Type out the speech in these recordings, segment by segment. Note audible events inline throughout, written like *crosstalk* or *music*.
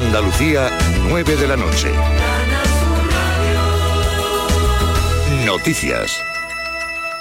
Andalucía, 9 de la noche. Noticias.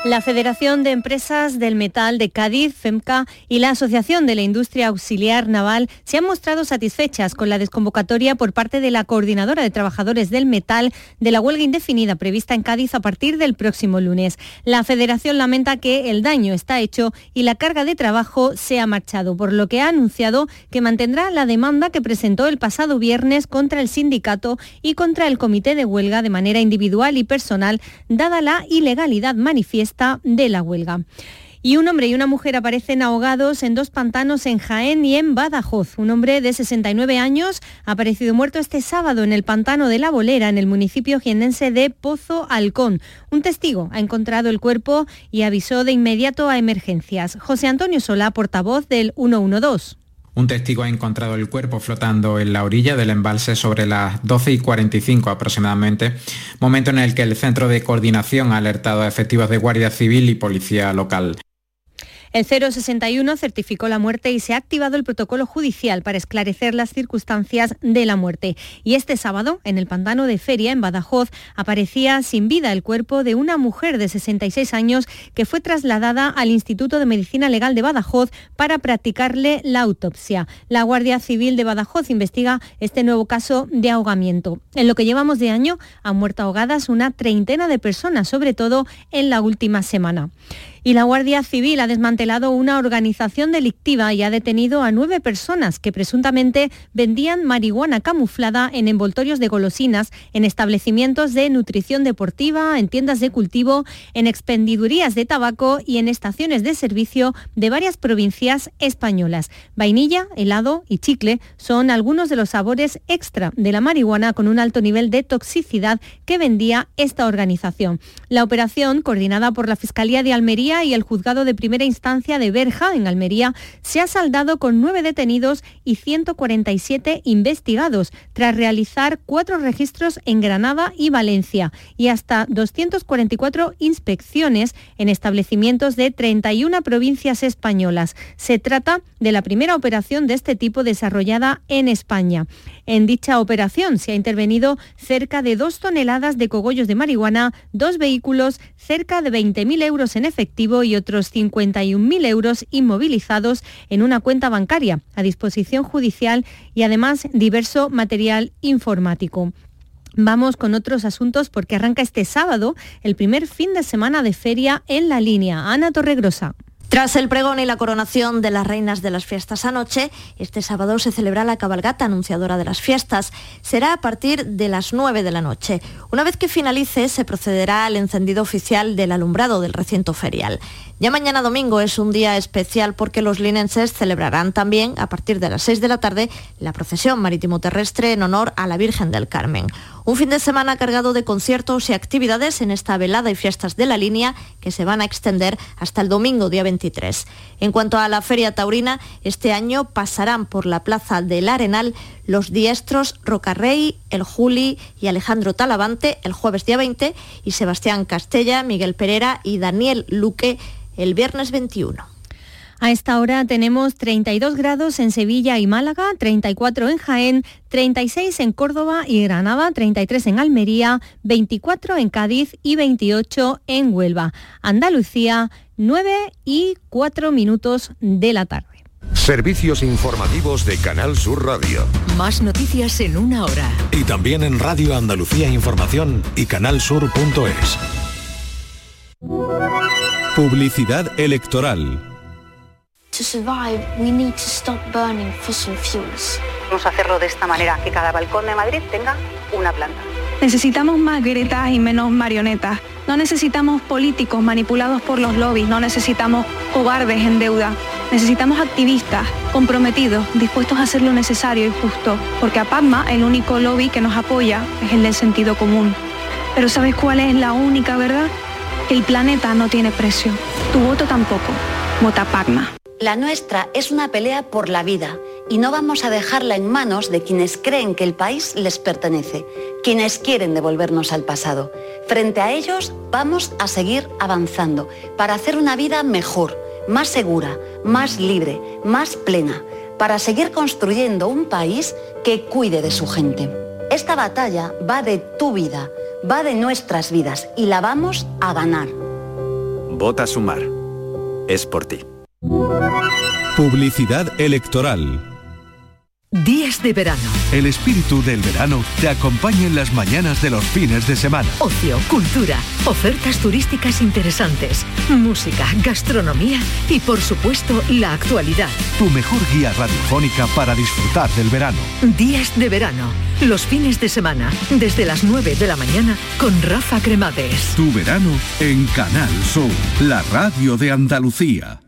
La Federación de Empresas del Metal de Cádiz, FEMCA, y la Asociación de la Industria Auxiliar Naval se han mostrado satisfechas con la desconvocatoria por parte de la Coordinadora de Trabajadores del Metal de la huelga indefinida prevista en Cádiz a partir del próximo lunes. La Federación lamenta que el daño está hecho y la carga de trabajo se ha marchado, por lo que ha anunciado que mantendrá la demanda que presentó el pasado viernes contra el sindicato y contra el comité de huelga de manera individual y personal, dada la ilegalidad manifiesta de la huelga. Y un hombre y una mujer aparecen ahogados en dos pantanos en Jaén y en Badajoz. Un hombre de 69 años ha aparecido muerto este sábado en el pantano de La Bolera, en el municipio jienense de Pozo Halcón. Un testigo ha encontrado el cuerpo y avisó de inmediato a emergencias. José Antonio Solá, portavoz del 112. Un testigo ha encontrado el cuerpo flotando en la orilla del embalse sobre las 12 y 45 aproximadamente, momento en el que el Centro de Coordinación ha alertado a efectivos de Guardia Civil y Policía Local. El 061 certificó la muerte y se ha activado el protocolo judicial para esclarecer las circunstancias de la muerte. Y este sábado, en el pantano de Feria, en Badajoz, aparecía sin vida el cuerpo de una mujer de 66 años que fue trasladada al Instituto de Medicina Legal de Badajoz para practicarle la autopsia. La Guardia Civil de Badajoz investiga este nuevo caso de ahogamiento. En lo que llevamos de año han muerto ahogadas una treintena de personas, sobre todo en la última semana. Y la Guardia Civil ha desmantelado una organización delictiva y ha detenido a nueve personas que presuntamente vendían marihuana camuflada en envoltorios de golosinas, en establecimientos de nutrición deportiva, en tiendas de cultivo, en expendidurías de tabaco y en estaciones de servicio de varias provincias españolas. Vainilla, helado y chicle son algunos de los sabores extra de la marihuana con un alto nivel de toxicidad que vendía esta organización. La operación, coordinada por la Fiscalía de Almería, y el juzgado de primera instancia de Berja, en Almería, se ha saldado con nueve detenidos y 147 investigados, tras realizar cuatro registros en Granada y Valencia y hasta 244 inspecciones en establecimientos de 31 provincias españolas. Se trata de la primera operación de este tipo desarrollada en España. En dicha operación se ha intervenido cerca de dos toneladas de cogollos de marihuana, dos vehículos, cerca de 20.000 euros en efectivo y otros 51.000 euros inmovilizados en una cuenta bancaria a disposición judicial y además diverso material informático. Vamos con otros asuntos porque arranca este sábado el primer fin de semana de feria en la línea. Ana Torregrosa. Tras el pregón y la coronación de las reinas de las fiestas anoche, este sábado se celebra la cabalgata anunciadora de las fiestas. Será a partir de las 9 de la noche. Una vez que finalice, se procederá al encendido oficial del alumbrado del recinto ferial. Ya mañana domingo es un día especial porque los linenses celebrarán también, a partir de las 6 de la tarde, la procesión marítimo-terrestre en honor a la Virgen del Carmen. Un fin de semana cargado de conciertos y actividades en esta velada y fiestas de la línea que se van a extender hasta el domingo día 23. En cuanto a la Feria Taurina, este año pasarán por la Plaza del Arenal los diestros Rocarrey, el Juli y Alejandro Talavante el jueves día 20 y Sebastián Castella, Miguel Pereira y Daniel Luque el viernes 21. A esta hora tenemos 32 grados en Sevilla y Málaga, 34 en Jaén, 36 en Córdoba y Granada, 33 en Almería, 24 en Cádiz y 28 en Huelva. Andalucía, 9 y 4 minutos de la tarde. Servicios informativos de Canal Sur Radio. Más noticias en una hora. Y también en Radio Andalucía Información y canalsur.es. Publicidad electoral. To survive, we need to stop burning fossil fuels. Vamos a hacerlo de esta manera, que cada balcón de Madrid tenga una planta. Necesitamos más gretas y menos marionetas. No necesitamos políticos manipulados por los lobbies, no necesitamos cobardes en deuda. Necesitamos activistas comprometidos, dispuestos a hacer lo necesario y justo, porque a PACMA el único lobby que nos apoya es el del sentido común. Pero ¿sabes cuál es la única verdad? El planeta no tiene precio. Tu voto tampoco. Vota PACMA. La nuestra es una pelea por la vida y no vamos a dejarla en manos de quienes creen que el país les pertenece, quienes quieren devolvernos al pasado. Frente a ellos vamos a seguir avanzando para hacer una vida mejor, más segura, más libre, más plena para seguir construyendo un país que cuide de su gente. Esta batalla va de tu vida, va de nuestras vidas y la vamos a ganar. Vota Sumar. Es por ti. Publicidad electoral. Días de verano. El espíritu del verano te acompaña en las mañanas de los fines de semana. Ocio, cultura, ofertas turísticas interesantes, música, gastronomía y por supuesto la actualidad. Tu mejor guía radiofónica para disfrutar del verano. Días de verano. Los fines de semana, desde las 9 de la mañana con Rafa Cremades. Tu verano en Canal Sur, la radio de Andalucía.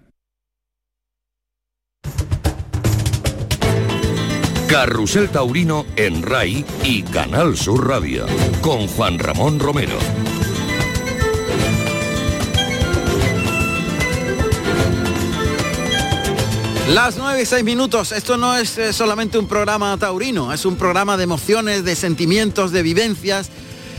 Carrusel Taurino en RAI y Canal Sur Radio con Juan Ramón Romero. Las 9 y 6 minutos, esto no es eh, solamente un programa taurino, es un programa de emociones, de sentimientos, de vivencias,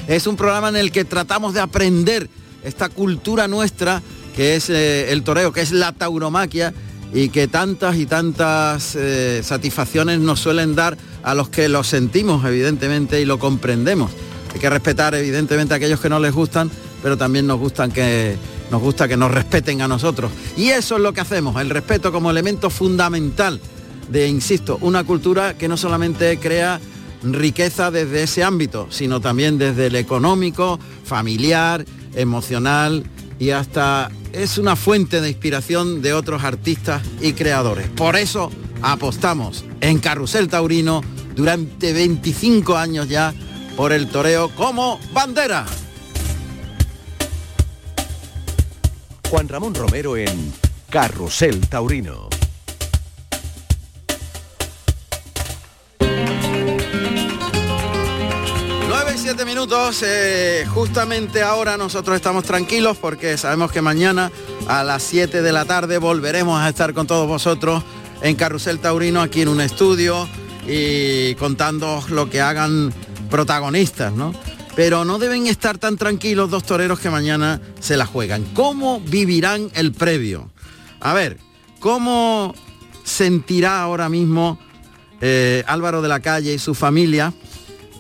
es un programa en el que tratamos de aprender esta cultura nuestra que es eh, el toreo, que es la tauromaquia y que tantas y tantas eh, satisfacciones nos suelen dar a los que lo sentimos evidentemente y lo comprendemos. Hay que respetar evidentemente a aquellos que no les gustan, pero también nos gustan que nos gusta que nos respeten a nosotros. Y eso es lo que hacemos, el respeto como elemento fundamental de, insisto, una cultura que no solamente crea riqueza desde ese ámbito, sino también desde el económico, familiar, emocional y hasta es una fuente de inspiración de otros artistas y creadores. Por eso apostamos en Carrusel Taurino durante 25 años ya por el toreo como bandera. Juan Ramón Romero en Carrusel Taurino. 7 minutos, eh, justamente ahora nosotros estamos tranquilos porque sabemos que mañana a las 7 de la tarde volveremos a estar con todos vosotros en Carrusel Taurino aquí en un estudio y contando lo que hagan protagonistas, ¿no? Pero no deben estar tan tranquilos dos toreros que mañana se la juegan. ¿Cómo vivirán el previo? A ver, ¿cómo sentirá ahora mismo eh, Álvaro de la Calle y su familia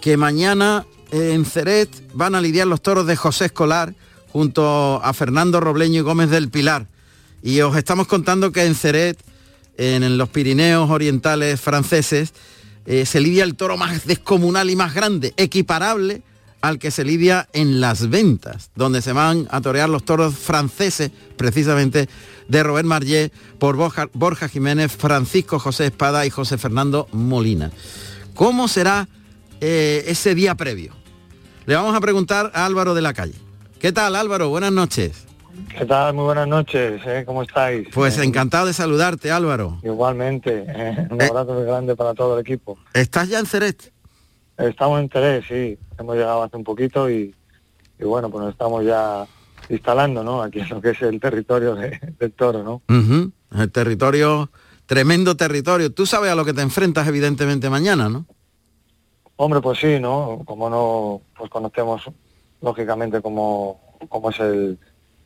que mañana en Ceret van a lidiar los toros de José Escolar junto a Fernando Robleño y Gómez del Pilar? Y os estamos contando que en Ceret, en, los Pirineos orientales franceses, eh, se lidia el toro más descomunal y más grande, equiparable al que se lidia en las ventas, donde se van a torear los toros franceses, precisamente de Robert Marllet, por Borja, Jiménez, Francisco José Espada y José Fernando Molina. ¿Cómo será eh, ese día previo? Le vamos a preguntar a Álvaro de la Calle. ¿Qué tal Álvaro? Buenas noches. ¿Qué tal? Muy buenas noches, ¿eh? ¿cómo estáis? Pues encantado de saludarte, Álvaro. Igualmente, ¿eh? un abrazo muy grande para todo el equipo. ¿Estás ya en Ceret? Estamos en Ceret, sí. Hemos llegado hace un poquito y, y bueno, pues nos estamos ya instalando, ¿no? Aquí en lo que es el territorio de- del toro, ¿no? El territorio, tremendo territorio. Tú sabes a lo que te enfrentas evidentemente mañana, ¿no? Hombre, pues sí, ¿no? Como no, pues conocemos lógicamente cómo, cómo es el,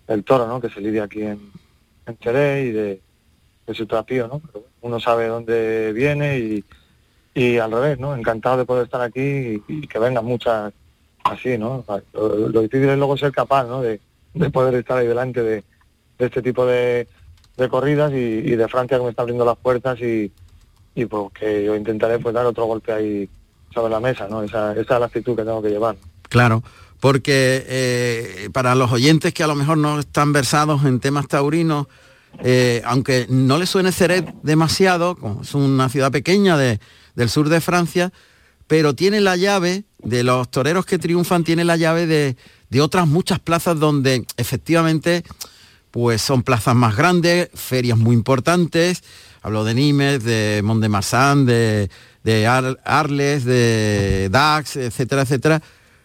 el toro, ¿no? Que se lidia aquí en, en Ceret y de, de su trapío, ¿no? Pero uno sabe dónde viene y, y al revés, ¿no? Encantado de poder estar aquí y, que vengan muchas así, ¿no? Lo, difícil es luego ser capaz, ¿no? De, de poder estar ahí delante de, de este tipo de, de corridas y, y de Francia que me está abriendo las puertas y, y pues que yo intentaré pues dar otro golpe ahí sobre la mesa, ¿no? Esa, esa es la actitud que tengo que llevar. Claro, porque eh, para los oyentes que a lo mejor no están versados en temas taurinos, eh, aunque no les suene Ceret demasiado, es una ciudad pequeña de- del sur de Francia, pero tiene la llave de los toreros que triunfan, tiene la llave de, de otras muchas plazas donde efectivamente pues son plazas más grandes, ferias muy importantes, hablo de Nimes, de Mont de Marsan, de, de Ar- Arles, de Dax, etcétera, etcétera,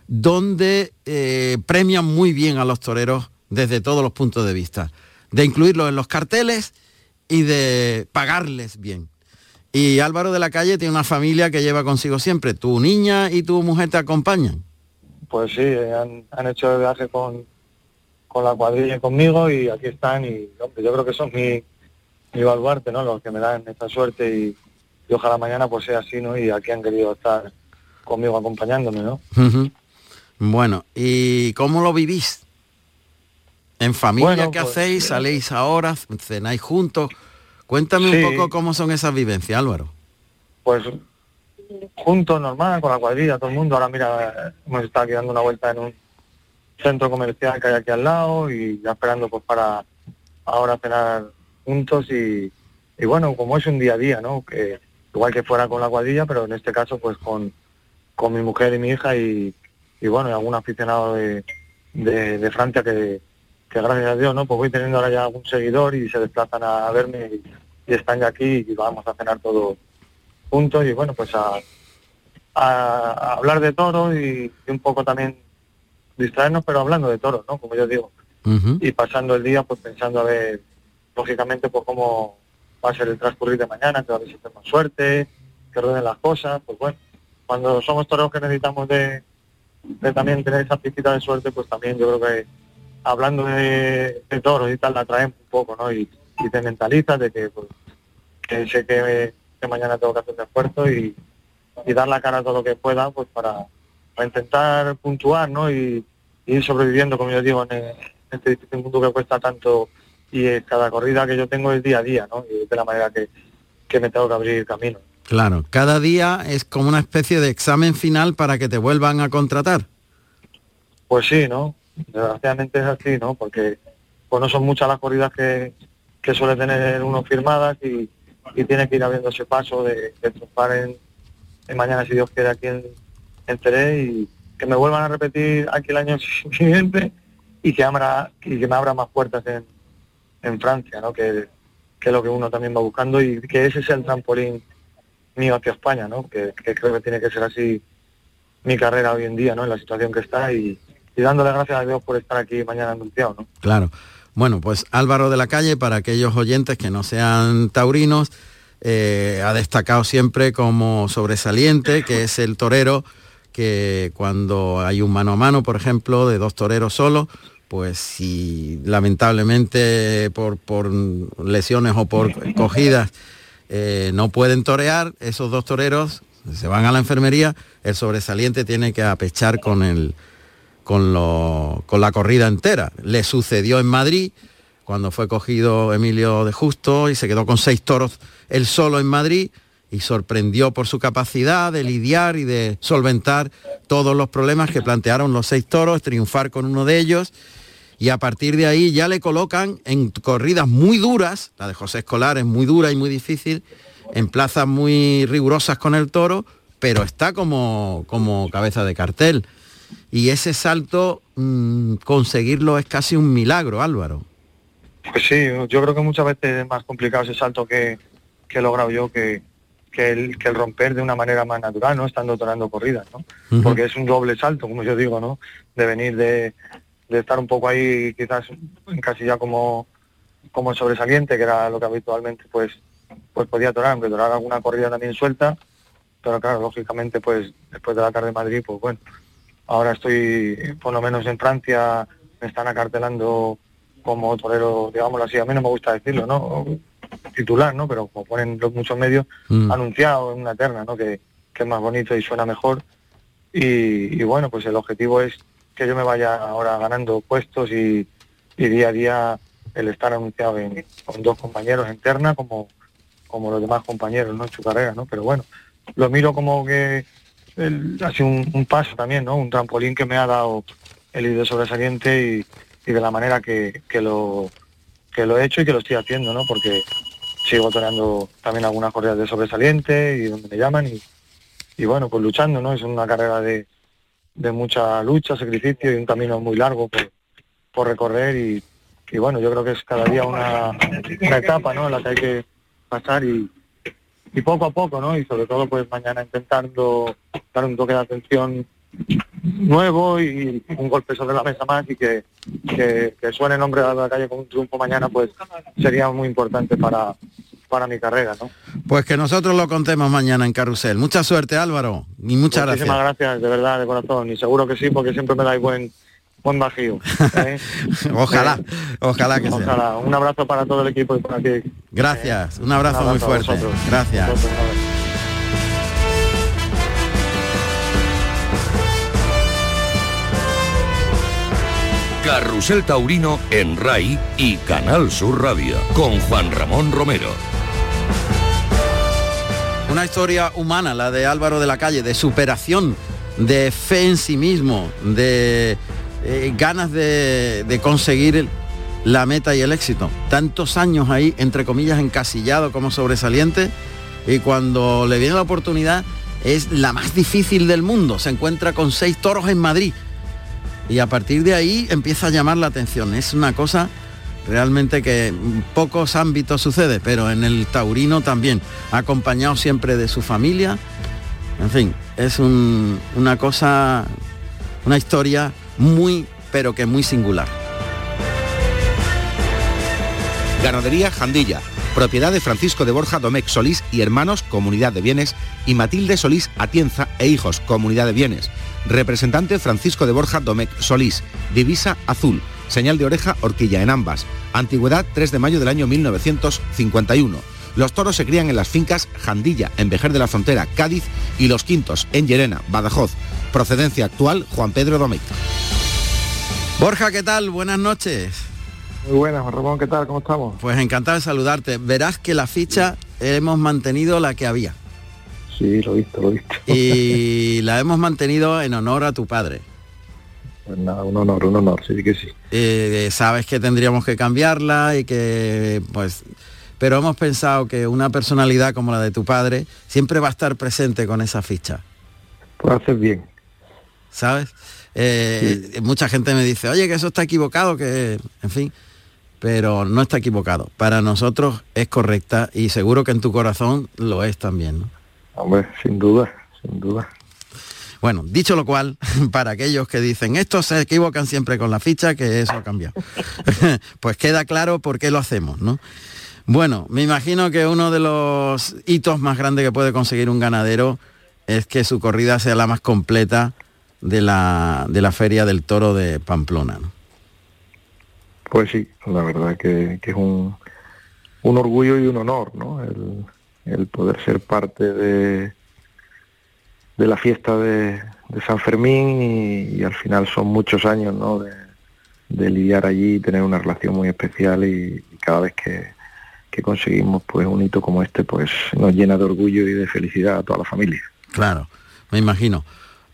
donde eh, premian muy bien a los toreros desde todos los puntos de vista, de incluirlos en los carteles y de pagarles bien. Y Álvaro de la Calle tiene una familia que lleva consigo siempre. Tu niña y tu mujer te acompañan. Pues sí, eh, han, han hecho el viaje con, con la cuadrilla conmigo y aquí están y hombre, yo creo que son mi, mi baluarte, ¿no? Los que me dan esta suerte y, y ojalá mañana pues sea así, ¿no? Y aquí han querido estar conmigo acompañándome, ¿no? Bueno, ¿y cómo lo vivís? ¿En familia Bueno, qué pues, hacéis? ¿Saléis ahora? ¿Cenáis juntos? Cuéntame Sí. un poco cómo son esas vivencias, Álvaro. Pues juntos, normal, con la cuadrilla, todo el mundo. Ahora mira, hemos estado aquí dando una vuelta en un centro comercial que hay aquí al lado y ya esperando pues para ahora cenar juntos y, y bueno, como es un día a día, ¿no? Que igual que fuera con la cuadrilla, pero en este caso pues con, con mi mujer y mi hija y, y bueno, y algún aficionado de, de, de Francia que, que gracias a Dios, ¿no? Pues voy teniendo ahora ya algún seguidor y se desplazan a verme y, y están ya aquí y vamos a cenar todos juntos y bueno, pues a, a- a hablar de toros y, y un poco también distraernos, pero hablando de toros, ¿no? Como yo digo. Y pasando el día pues pensando a ver, lógicamente, pues cómo va a ser el transcurrir de mañana, que a si tenemos suerte, que rueden las cosas, pues bueno, cuando somos toros que necesitamos de, de también tener esa pizquita de suerte, pues también yo creo que hablando de, de toros y tal, la traemos un poco, ¿no? Y, y te mentalizas de que, pues, que sé que, mañana tengo que hacer un esfuerzo y, y dar la cara a todo lo que pueda, pues para, intentar puntuar, ¿no? Y, y ir sobreviviendo, como yo digo, en, en este difícil mundo que cuesta tanto y eh, cada corrida que yo tengo es día a día, ¿no? Y de la manera que, que me tengo que abrir camino. Claro, cada día es como una especie de examen final para que te vuelvan a contratar. Pues sí, ¿no? Desgraciadamente es así, ¿no? Porque pues no son muchas las corridas que, que suele tener uno firmadas y, y tiene que ir abriendo ese paso de, de triunfar en, en mañana, si Dios quiere, aquí en, en Teré y que me vuelvan a repetir aquí el año *laughs* siguiente y que, abra, y que me abra más puertas en, en Francia, ¿no? Que, que es lo que uno también va buscando y que ese es el trampolín mío hacia España, ¿no? Que, que creo que tiene que ser así mi carrera hoy en día, ¿no? En la situación que está y, y dándole gracias a Dios por estar aquí mañana anunciado, ¿no? Claro. Bueno, pues Álvaro de la Calle, para aquellos oyentes que no sean taurinos, eh, ha destacado siempre como sobresaliente, que es el torero que cuando hay un mano a mano, por ejemplo, de dos toreros solos, pues si lamentablemente por, por lesiones o por cogidas eh, no pueden torear, esos dos toreros se van a la enfermería, el sobresaliente tiene que apechar con el, con, lo- con la corrida entera. Le sucedió en Madrid, cuando fue cogido Emilio de Justo y se quedó con seis toros él solo en Madrid y sorprendió por su capacidad de lidiar y de solventar todos los problemas que plantearon los seis toros, triunfar con uno de ellos y a partir de ahí ya le colocan en corridas muy duras, la de José Escolar es muy dura y muy difícil, en plazas muy rigurosas con el toro, pero está como, como cabeza de cartel. Y ese salto, mm, conseguirlo es casi un milagro, Álvaro. Pues sí, yo creo que muchas veces es más complicado ese salto que, que he logrado yo que, que, el, que el romper de una manera más natural, ¿no? Estando torando corridas, ¿no? Porque es un doble salto, como yo digo, ¿no? De venir de, de estar un poco ahí quizás en casi ya como, como sobresaliente, que era lo que habitualmente pues pues podía torar, aunque torar alguna corrida también suelta, pero claro, lógicamente pues después de la tarde de Madrid, pues bueno, ahora estoy por lo menos en Francia, me están acartelando como torero, digámoslo así, a mí no me gusta decirlo, ¿no? Titular, ¿no? Pero como ponen los muchos medios, Mm. anunciado en una terna, ¿no? Que, que es más bonito y suena mejor. Y, y bueno, pues el objetivo es que yo me vaya ahora ganando puestos y, día a día el estar anunciado con dos compañeros en terna como, como los demás compañeros, ¿no? En su carrera, ¿no? Pero bueno, lo miro como que el- ha sido un, paso también, ¿no? Un trampolín que me ha dado el de sobresaliente y, y de la manera que, que lo que lo he hecho y que lo estoy haciendo, ¿no? Porque sigo toreando también algunas corridas de sobresaliente y donde me llaman y, y bueno, pues luchando, ¿no? Es una carrera de, de mucha lucha, sacrificio y un camino muy largo por, por recorrer y, y bueno, yo creo que es cada día una, una etapa, ¿no? En la que hay que pasar y, y poco a poco, ¿no? Y sobre todo pues mañana intentando dar un toque de atención nuevo y un golpe sobre la mesa más y que, que, suene el nombre de la calle con un triunfo mañana pues sería muy importante para, para mi carrera. ¿no? Pues que nosotros lo contemos mañana en Carrusel. Mucha suerte Álvaro y muchas Muchísimas gracias. De verdad, de corazón. Y seguro que sí, porque siempre me dais buen buen bajío. ¿eh? *laughs* ojalá, eh, ojalá que ojalá. sea. Un abrazo para todo el equipo y para ti. Gracias, eh, un, abrazo muy fuerte. Gracias. Carrusel Taurino en RAI y Canal Sur Radio con Juan Ramón Romero. Una historia humana, la de Álvaro de la Calle, de superación, de fe en sí mismo, de eh, ganas de, de conseguir la meta y el éxito. Tantos años ahí, entre comillas, encasillado como sobresaliente, y cuando le viene la oportunidad es la más difícil del mundo. Se encuentra con seis toros en Madrid. Y a partir de ahí empieza a llamar la atención. Es una cosa realmente que en pocos ámbitos sucede, pero en el taurino también, acompañado siempre de su familia. En fin, es un- una cosa, una historia muy, pero que muy singular. Ganadería Jandilla, propiedad de Francisco de Borja Domecq Solís y hermanos, Comunidad de Bienes, y Matilde Solís Atienza e hijos, Comunidad de Bienes. Representante Francisco de Borja Domecq Solís, divisa azul, señal de oreja horquilla en ambas. Antigüedad 3 de mayo del año 1951. Los toros se crían en las fincas Jandilla, en Vejer de la Frontera, Cádiz, y Los Quintos, en Llerena, Badajoz. Procedencia actual, Juan Pedro Domecq. Borja, ¿qué tal? Buenas noches. Muy buenas, Juan Ramón, ¿qué tal? ¿Cómo estamos? Pues encantado de saludarte. Verás que la ficha hemos mantenido la que había. Sí, lo he visto, lo he visto. Y *laughs* la hemos mantenido en honor a tu padre. Pues nada, un honor, un honor, sí que sí. Eh, sabes que tendríamos que cambiarla y que pues pero hemos pensado que una personalidad como la de tu padre siempre va a estar presente con esa ficha Pues haces bien. sabes Eh, mucha gente me dice oye que eso está equivocado que en fin pero no está equivocado para nosotros es correcta y seguro que en tu corazón lo es también ¿no? Hombre, sin duda, sin duda. Bueno, dicho lo cual, *laughs* para aquellos que dicen, estos se equivocan siempre con la ficha, que eso ha cambiado. *laughs* *laughs* pues queda claro por qué lo hacemos, ¿no? Bueno, me imagino que uno de los hitos más grandes que puede conseguir un ganadero es que su corrida sea la más completa de la, de la Feria del Toro de Pamplona. ¿no? Pues sí, la verdad que, que es un, un orgullo y un honor, ¿no? El, el poder ser parte de, de la fiesta de, San Fermín y, al final son muchos años, ¿no? De, lidiar allí y tener una relación muy especial y, y cada vez que, que conseguimos pues un hito como este pues nos llena de orgullo y de felicidad a toda la familia. Claro, me imagino.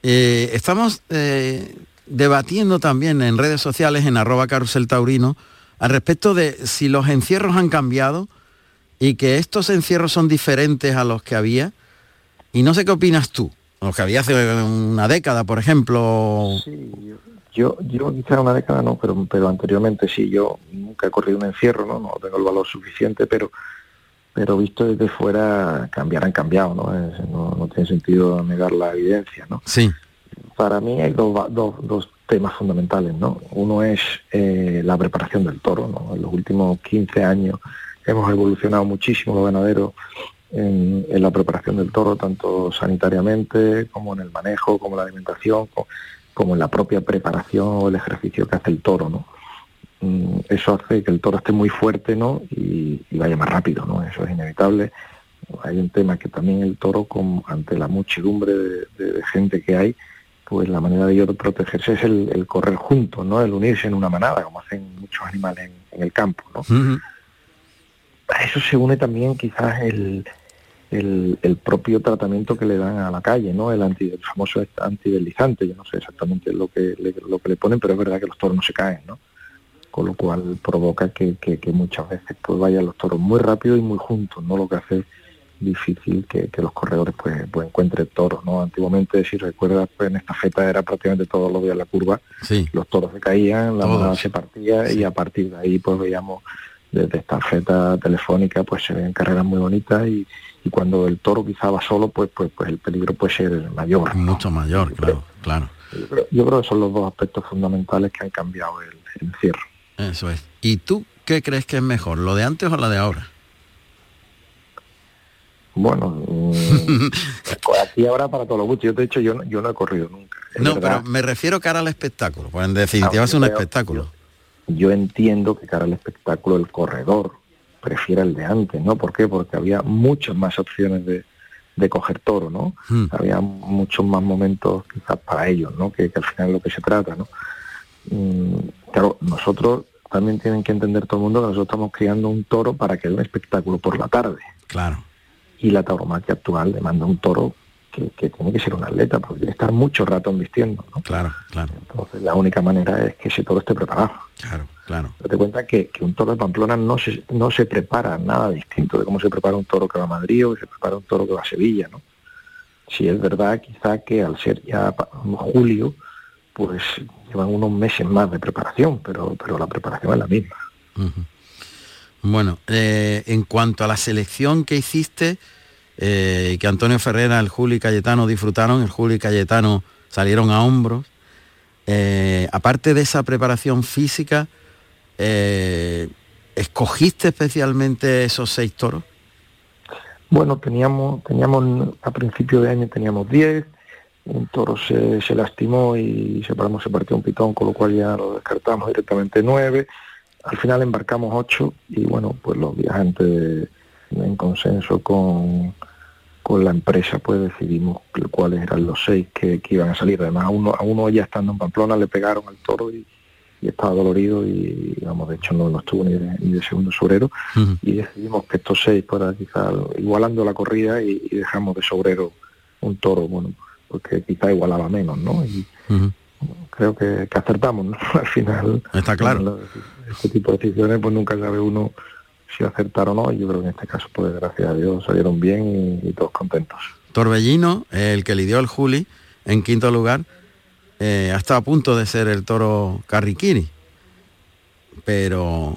Eh, estamos eh, debatiendo también en redes sociales, en arroba carusel taurino, al respecto de si los encierros han cambiado y que estos encierros son diferentes a los que había. Y no sé qué opinas tú, los que había hace una década, por ejemplo. Yo, yo quizá una década no, pero, pero anteriormente sí, yo nunca he corrido un encierro, ¿no? No tengo el valor suficiente, pero pero visto desde fuera cambiar han cambiado, ¿no? Es- no, no tiene sentido negar la evidencia, ¿no? Sí. Para mí hay dos, dos, dos temas fundamentales, ¿no? Uno es eh, la preparación del toro, ¿no? En los últimos 15 años hemos evolucionado muchísimo los ganaderos en, en la preparación del toro, tanto sanitariamente como en el manejo, como la alimentación, co- como en la propia preparación o el ejercicio que hace el toro, ¿no? Mm, Eso hace que el toro esté muy fuerte, ¿no? Y, vaya más rápido, ¿no? Eso es inevitable. Hay un tema que también el toro, con, ante la muchedumbre de, de- de gente que hay, pues la manera de ellos protegerse es el, el correr juntos, ¿no? El unirse en una manada, como hacen muchos animales en, en el campo, ¿no? A eso se une también quizás el, el, el propio tratamiento que le dan a la calle, ¿no? El, anti, el famoso antideslizante, yo no sé exactamente lo que, le, lo que le ponen, pero es verdad que los toros no se caen, ¿no? Con lo cual provoca que, que- que muchas veces pues vayan los toros muy rápido y muy juntos, ¿no? Lo que hace difícil que, que los corredores pues, pues encuentren toros, ¿no? Antiguamente, si recuerdas, pues en esta feta era prácticamente todos los días la curva, Sí. los toros se caían, la Todos. se partía y a partir de ahí pues veíamos desde esta feta telefónica pues se ven carreras muy bonitas y, y cuando el toro quizá va solo pues pues pues el peligro puede ser mayor. Mucho mayor, claro, claro. Yo creo, yo creo que son los dos aspectos fundamentales que han cambiado el, el encierro. Eso es. ¿Y tú qué crees que es mejor, lo de antes o lo de ahora? Bueno, *laughs* mm, aquí ahora para todos los gustos. Yo te he dicho, yo no, yo no he corrido nunca. No, verdad. pero me refiero cara al espectáculo, pues en definitiva es un espectáculo. yo entiendo que cara al espectáculo el corredor prefiera el de antes, ¿no? ¿Por qué? Porque había muchas más opciones de, de coger toro, ¿no? Hmm. Había muchos más momentos quizás para ellos, ¿no? Que, que al final es lo que se trata, ¿no? Mm, claro, nosotros también tienen que entender todo el mundo que nosotros estamos criando un toro para que dé un espectáculo por la tarde. Claro. Y la tauromaquia actual demanda un toro que, que tiene que ser un atleta, porque tiene que estar mucho rato vistiendo, ¿no? Claro, claro. Entonces la única manera es que ese toro esté preparado. Claro, claro. Date cuenta que, que un toro de Pamplona no se, no se prepara nada distinto de cómo se prepara un toro que va a Madrid o que se prepara un toro que va a Sevilla, ¿no? Si es verdad quizá que al ser ya julio, pues llevan unos meses más de preparación, pero, pero la preparación es la misma. Bueno, eh, en cuanto a la selección que hiciste, eh, que Antonio Ferrera, el Juli Cayetano disfrutaron, el Juli Cayetano salieron a hombros, eh, aparte de esa preparación física, eh, ¿escogiste especialmente esos seis toros? Bueno, teníamos, teníamos a principio de año teníamos 10, un toro se, se lastimó y separamos, se partió un pitón, con lo cual ya lo descartamos directamente 9. Al final embarcamos 8 y bueno, pues los viajantes en consenso con, con la empresa pues decidimos cuáles eran los seis que, que iban a salir. Además a uno, a uno ya estando en Pamplona le pegaron al toro y, y estaba dolorido y vamos, de hecho no, no estuvo ni de, ni de segundo sobrero y decidimos que estos seis para quizá igualando la corrida y, y dejamos de sobrero un toro, bueno, porque quizá igualaba menos, ¿no? Y creo que, que acertamos, ¿no? *laughs* Al final. Está claro. Este tipo de decisiones pues nunca sabe uno si acertar o no, yo creo que en este caso, pues gracias a Dios salieron bien y, y todos contentos. Torbellino, el que lidió el Juli, en quinto lugar, eh, ha estado a punto de ser el toro Carriquiri, pero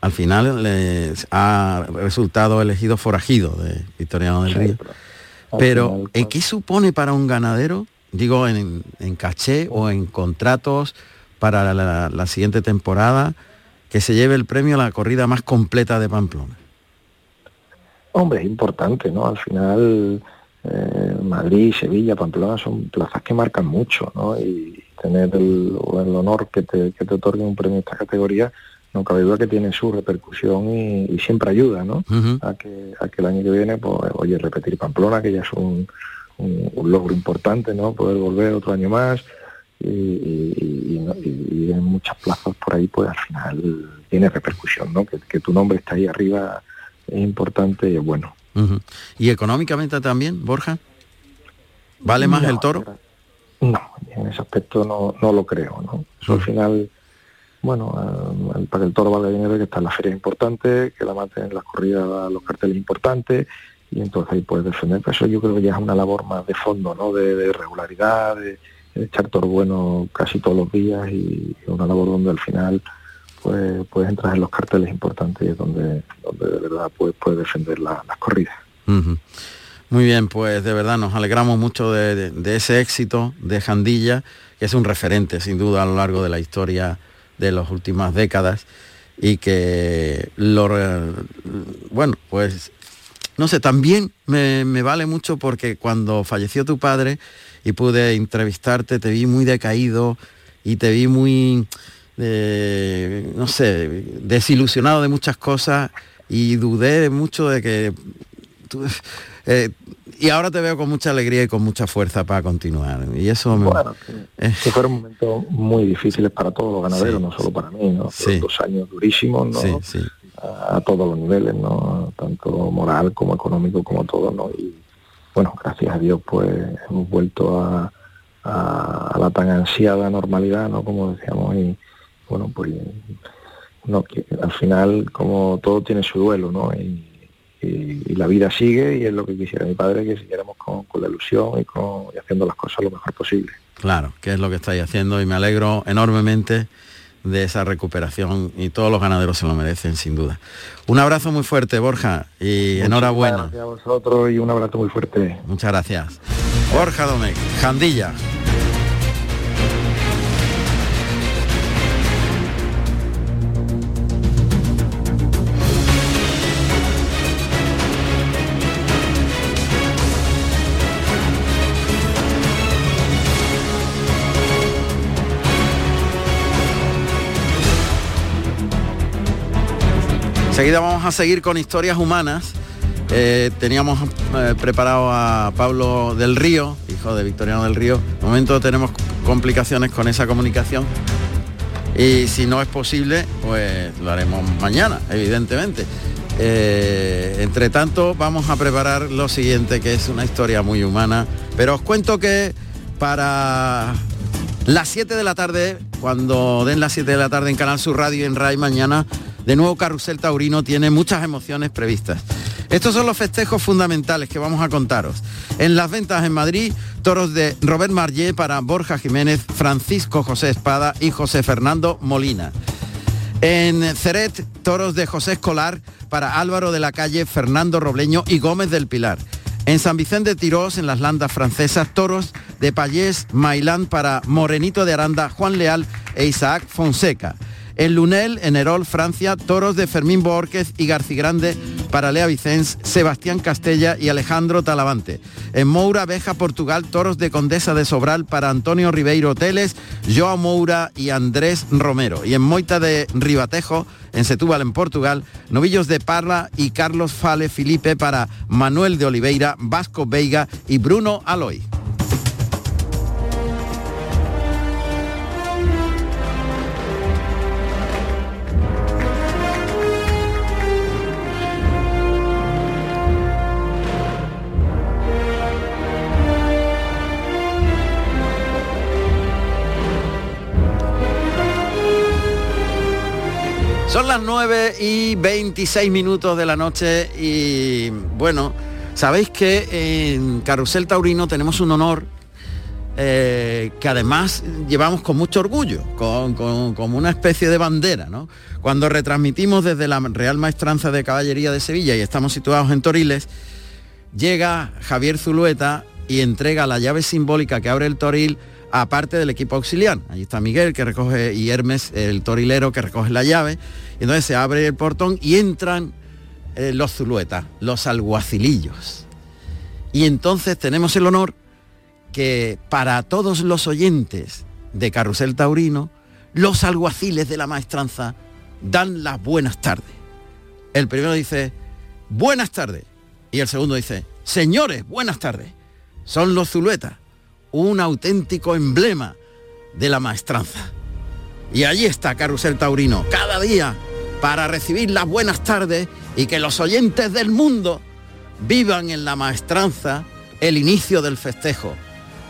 al final les ha resultado elegido forajido de Victoriano del Río. Pero, ¿en qué supone para un ganadero, digo, en, en caché o en contratos para la, la siguiente temporada, que se lleve el premio a la corrida más completa de Pamplona? Hombre, es importante, ¿no? Al final, eh, Madrid, Sevilla, Pamplona son plazas que marcan mucho, ¿no? Y tener el, el honor que te, que te otorguen un premio de esta categoría, no cabe duda que tiene su repercusión y, y siempre ayuda, ¿no? a, que, a que el año que viene, pues, oye, repetir Pamplona, que ya es un, un- un logro importante, ¿no? Poder volver otro año más y, y- y- no- y- y en muchas plazas por ahí, pues al final tiene repercusión, ¿no? Que, que tu nombre está ahí arriba es importante y es bueno. Ujú. ¿Y económicamente también, Borja? ¿Vale más No, el toro? No, en ese aspecto no, no lo creo, ¿no? Eso al final, bueno, eh, para que el toro valga dinero que estar en las ferias importantes, que la maten en las corridas, los carteles importantes, y entonces ahí puedes defender. Pero eso yo creo que ya es una labor más de fondo, ¿no? De, de regularidad, de, toro bueno casi todos los días y una labor donde al final pues puedes entrar en los carteles importantes donde, donde de verdad puedes, puedes defender la- las corridas. Muy bien, pues de verdad nos alegramos mucho de, de- de ese éxito de Jandilla, que es un referente sin duda a lo largo de la historia de las últimas décadas y que lo bueno, pues no sé, también me, me vale mucho porque cuando falleció tu padre y pude entrevistarte, te vi muy decaído y te vi muy, eh, no sé, desilusionado de muchas cosas y dudé mucho de que tú- *laughs* eh, y ahora te veo con mucha alegría y con mucha fuerza para continuar. Y eso me... Bueno, que, que fueron momentos muy difíciles para todos los ganaderos, no solo para mí, ¿no? Fueron dos años durísimos, ¿no? Sí, sí. A, todos los niveles, ¿no? Tanto moral como económico como todo, ¿no? Y bueno, gracias a Dios pues hemos vuelto a, la tan ansiada normalidad, ¿no? Como decíamos, y bueno, pues no, que al final como todo tiene su duelo, ¿no? Y la vida sigue y es lo que quisiera mi padre, que siguiéramos con, con la ilusión y, con, y haciendo las cosas lo mejor posible. Claro, que es lo que estáis haciendo y me alegro enormemente de esa recuperación y todos los ganaderos se lo merecen sin duda. Un abrazo muy fuerte, Borja, y enhorabuena. Gracias a vosotros y un abrazo muy fuerte. Muchas gracias. Borja Domecq, Jandilla. Enseguida vamos a seguir con historias humanas. Eh, teníamos eh, preparado a Pablo del Río, hijo de Victoriano del Río. De momento tenemos complicaciones con esa comunicación. Y si no es posible, pues lo haremos mañana, evidentemente. Eh, entre tanto, vamos a preparar lo siguiente, que es una historia muy humana. Pero os cuento que para las 7 de la tarde, cuando den las 7 de la tarde en Canal Sur Radio y en RAI mañana, de nuevo Carrusel Taurino tiene muchas emociones previstas. Estos son los festejos fundamentales que vamos a contaros. En las ventas en Madrid, toros de Robert Marlé para Borja Jiménez, Francisco José Espada y José Fernando Molina. En Ceret, toros de José Escolar para Álvaro de la Calle, Fernando Robleño y Gómez del Pilar. En San Vicente de Tirós, en las landas francesas, toros de Payés, Mailán para Morenito de Aranda, Juan Leal e Isaac Fonseca. En Lunel, en Herol, Francia, toros de Fermín Borquez y Garcigrande para Lea Vicens, Sebastián Castella y Alejandro Talavante. En Moura, Beja, Portugal, toros de Condesa de Sobral para Antonio Ribeiro Teles, Joao Moura y Andrés Romero. Y en Moita de Ribatejo, en Setúbal, en Portugal, novillos de Parla y Carlos Fale Felipe para Manuel de Oliveira, Vasco Veiga y Bruno Aloy. Son las 9 y 26 minutos de la noche y bueno, sabéis que en Carrusel Taurino tenemos un honor eh, que además llevamos con mucho orgullo, con, con- como una especie de bandera, ¿no? Cuando retransmitimos desde la Real Maestranza de Caballería de Sevilla y estamos situados en Toriles, llega Javier Zulueta y entrega la llave simbólica que abre el toril a parte del equipo auxiliar. Ahí está Miguel que recoge y Hermes, el torilero que recoge la llave. Y entonces se abre el portón y entran eh, los Zuluetas, los alguacilillos. Y entonces tenemos el honor que para todos los oyentes de Carrusel Taurino, los alguaciles de la maestranza dan las buenas tardes. El primero dice, buenas tardes. Y el segundo dice, señores, buenas tardes. Son los Zuluetas, un auténtico emblema de la maestranza. Y allí está Carrusel Taurino, cada día, para recibir las buenas tardes y que los oyentes del mundo vivan en la maestranza el inicio del festejo.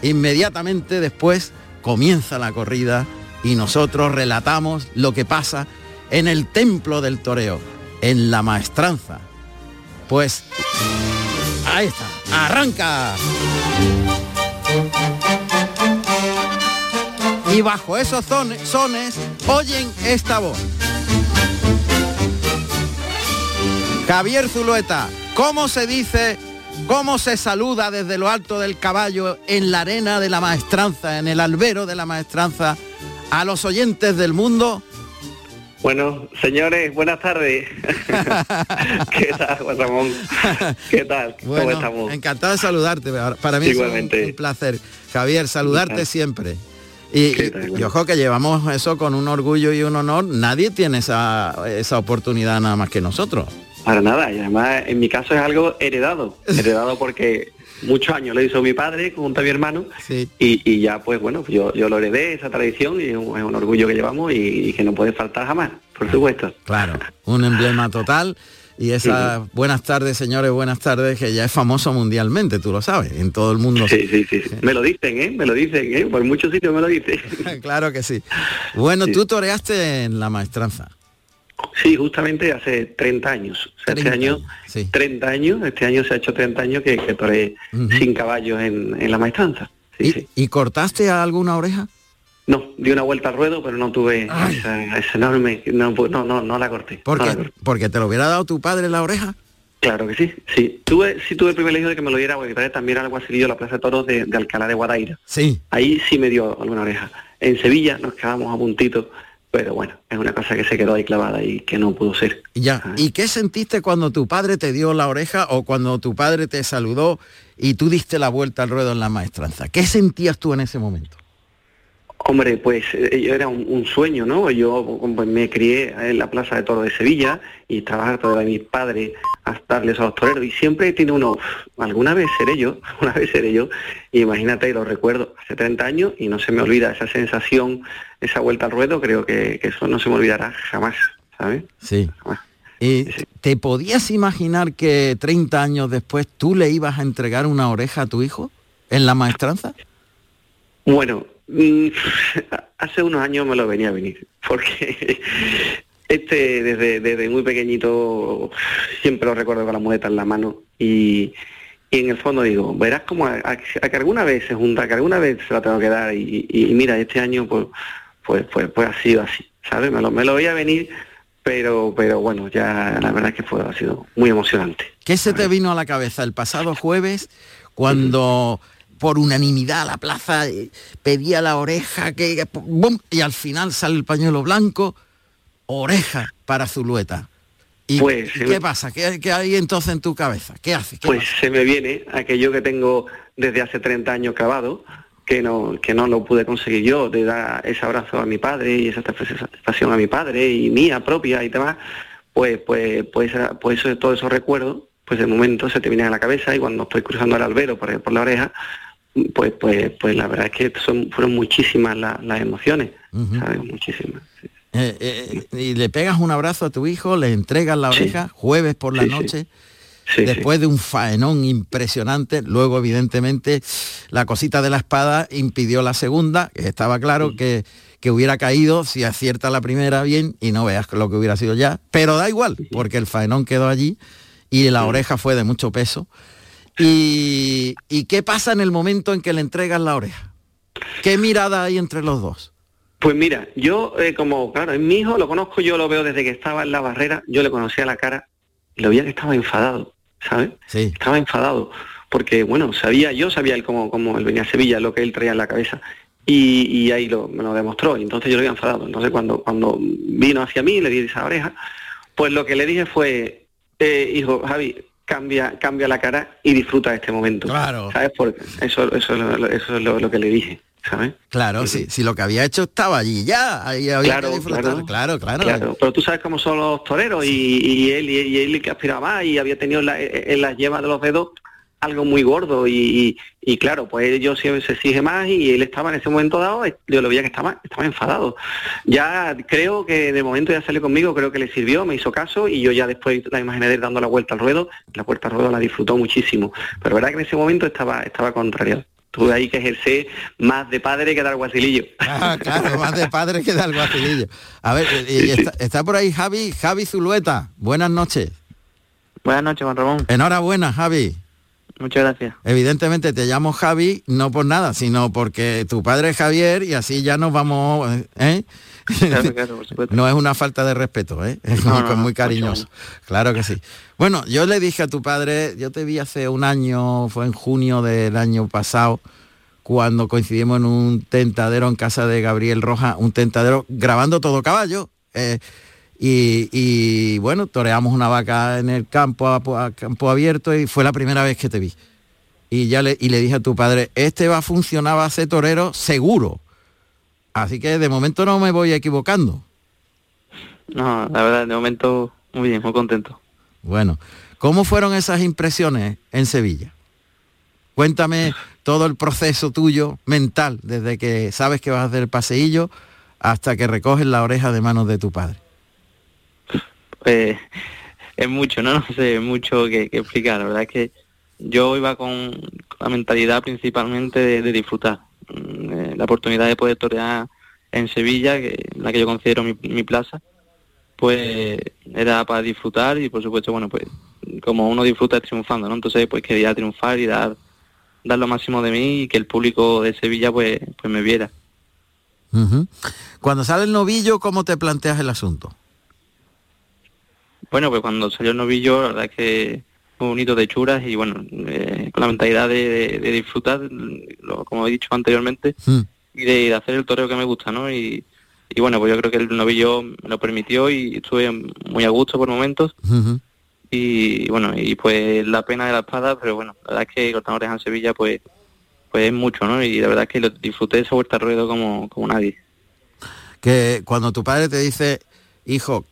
Inmediatamente después comienza la corrida y nosotros relatamos lo que pasa en el templo del toreo, en la maestranza. Pues ahí está, arranca. Y bajo esos zone- sones oyen esta voz. Javier Zulueta, ¿cómo se dice, cómo se saluda desde lo alto del caballo en la arena de la maestranza, en el albero de la maestranza, a los oyentes del mundo? Bueno, señores, buenas tardes. *laughs* ¿Qué tal, Juan Ramón? ¿Qué tal? ¿Cómo Bueno, estamos? encantado de saludarte. Para mí es un- Igualmente. un, placer. Javier, saludarte siempre. Y, y- y ojo que llevamos eso con un orgullo y un honor. Nadie tiene esa, esa oportunidad nada más que nosotros. Para nada, y además en mi caso es algo heredado, *laughs* heredado porque muchos años lo hizo mi padre junto a mi hermano y, y ya pues bueno, yo, yo lo heredé, esa tradición y es un, es un orgullo que llevamos y, y que no puede faltar jamás, por supuesto. Claro, un emblema total. Y esas buenas tardes, señores, buenas tardes, que ya es famoso mundialmente, tú lo sabes, en todo el mundo. Sí, sí, sí, sí. Me lo dicen, ¿eh? Me lo dicen, ¿eh? Por muchos sitios me lo dicen. *laughs* claro que sí. Bueno, tú toreaste en la maestranza. Sí, justamente hace 30 años. O sea, este 30 año, 30 años, este año se ha hecho 30 años que, que sin caballos en, en la maestranza. ¿Y, y cortaste alguna oreja? No, di una vuelta al ruedo, pero no tuve esa, esa enorme, no, no, no, no la corté. no la Porque, corté. porque te lo hubiera dado tu padre la oreja. Claro que sí, sí. Tuve, sí tuve el privilegio de que me lo diera, porque también era alguacilillo de la Plaza de Toros de, de Alcalá de Guadaira. Sí. Ahí sí me dio alguna oreja. En Sevilla nos quedamos a puntito, pero bueno, es una cosa que se quedó ahí clavada y que no pudo ser. Ya. ¿Y qué sentiste cuando tu padre te dio la oreja o cuando tu padre te saludó y tú diste la vuelta al ruedo en la maestranza? ¿Qué sentías tú en ese momento? Hombre, pues eh, yo era un, sueño, ¿no? Yo pues, me crié en la Plaza de Toro de Sevilla y estaba harto de mis padres a darles a los toreros y siempre tiene uno, alguna vez seré yo, *laughs* alguna vez seré yo, y imagínate, lo recuerdo hace 30 años y no se me olvida esa sensación, esa vuelta al ruedo, creo que, eso no se me olvidará jamás, ¿sabes? Sí. ¿Y ¿Te podías imaginar que 30 años después tú le ibas a entregar una oreja a tu hijo en la maestranza? Bueno, *laughs* hace unos años me lo venía a venir, porque *laughs* este desde, desde muy pequeñito siempre lo recuerdo con la muleta en la mano y, en el fondo digo, verás como a, que alguna vez se junta, que alguna vez se la tengo que dar y, mira, este año pues, pues, pues, pues, ha sido así, ¿sabes? Me lo, me lo veía venir, pero, pero bueno, ya la verdad es que fue, ha sido muy emocionante. ¿Qué se te vino a la cabeza el pasado jueves cuando por unanimidad la plaza eh, pedía la oreja que y al final sale el pañuelo blanco oreja para Zulueta ¿Y pues, qué pasa? ¿Qué, hay entonces en tu cabeza? ¿Qué hace? pues se me viene aquello que tengo desde hace 30 años cavado, que no, que no lo pude conseguir yo, de dar ese abrazo a mi padre y esa satisfacción a mi padre y mía propia y demás, pues, pues, pues, pues eso, todos esos recuerdos, pues de momento se te vienen a la cabeza y cuando estoy cruzando el albero por, por la oreja, pues, pues, pues la verdad es que son, fueron muchísimas las emociones, Muchísimas. Eh, eh, y le pegas un abrazo a tu hijo, le entregas la oreja, jueves por la noche, después de un faenón impresionante, luego evidentemente la cosita de la espada impidió la segunda, estaba claro que, que hubiera caído si acierta la primera bien y no veas lo que hubiera sido ya, pero da igual, porque el faenón quedó allí y la oreja fue de mucho peso. ¿Y, qué pasa en el momento en que le entregas la oreja? ¿Qué mirada hay entre los dos? Pues mira, yo eh, como, claro, es mi hijo, lo conozco, yo lo veo desde que estaba en la barrera, yo le conocía la cara y lo veía que estaba enfadado, ¿sabes? Sí. Estaba enfadado, porque bueno, sabía, yo sabía él cómo, cómo él venía a Sevilla, lo que él traía en la cabeza. Y, ahí lo, me lo demostró, y entonces yo lo había enfadado. Entonces cuando, cuando vino hacia mí, le di esa oreja, pues lo que le dije fue, eh, hijo, Javi, cambia, cambia la cara y disfruta de este momento. Claro. ¿Sabes? Porque eso, eso, eso es lo, que le dije. ¿sabes? Claro, sí, si lo que había hecho estaba allí ya, ahí había claro, que disfrutar. Claro. claro, Pero tú sabes cómo son los toreros y, él y, él que aspiraba más y había tenido en las yemas de los dedos algo muy gordo y, claro, pues yo siempre se exige más y él estaba en ese momento dado, yo lo veía que estaba, estaba enfadado. Ya creo que de momento ya salió conmigo, creo que le sirvió, me hizo caso y yo ya después la imaginé de él dando la vuelta al ruedo, la puerta al ruedo la disfrutó muchísimo, pero verdad que en ese momento estaba, estaba contrariado. Tuve ahí que ejercer más de padre que de alguacilillo. *laughs* Ah, claro, más de padre que de alguacilillo. A ver, está, está, por ahí Javi, Javi Zulueta. Buenas noches. Buenas noches, Juan Ramón. Enhorabuena, Javi. Muchas gracias. Evidentemente te llamo Javi, no por nada, sino porque tu padre es Javier y así ya nos vamos... ¿eh? no es una falta de respeto, ¿eh? es muy, cariñoso. Claro que sí. Bueno, yo le dije a tu padre, yo te vi hace un año, fue en junio del año pasado, cuando coincidimos en un tentadero en casa de Gabriel Roja, un tentadero grabando todo caballo. Eh, y, bueno, toreamos una vaca en el campo, a, campo abierto y fue la primera vez que te vi. Y ya le, y le dije a tu padre, este va a funcionar, va a ser torero seguro. Así que de momento no me voy equivocando. No, la verdad, de momento muy bien, muy contento. Bueno, ¿cómo fueron esas impresiones en Sevilla? Cuéntame todo el proceso tuyo mental, desde que sabes que vas a hacer el paseillo hasta que recoges la oreja de manos de tu padre. Pues es mucho, ¿no? *laughs* No sé, mucho que, explicar. La verdad es que yo iba con, la mentalidad principalmente de, disfrutar. Mm, eh, la oportunidad de poder torear en Sevilla, que, la que yo considero mi, plaza, pues era para disfrutar y por supuesto, bueno, pues como uno disfruta triunfando, ¿no? Entonces pues quería triunfar y dar, dar lo máximo de mí y que el público de Sevilla pues, pues me viera. Cuando sale el novillo, ¿cómo te planteas el asunto? Bueno, pues cuando salió el novillo, la verdad es que fue un hito de churas y bueno, eh, con la mentalidad de, disfrutar, como he dicho anteriormente, hmm. y de, hacer el toreo que me gusta, ¿no? Y, bueno, pues yo creo que el novillo me lo permitió y estuve muy a gusto por momentos. Y bueno, y pues la pena de la espada, pero bueno, la verdad es que los tambores en Sevilla, pues pues es mucho, ¿no? Y la verdad es que lo disfruté de esa vuelta al ruedo como, como nadie. Que cuando tu padre te dice, hijo,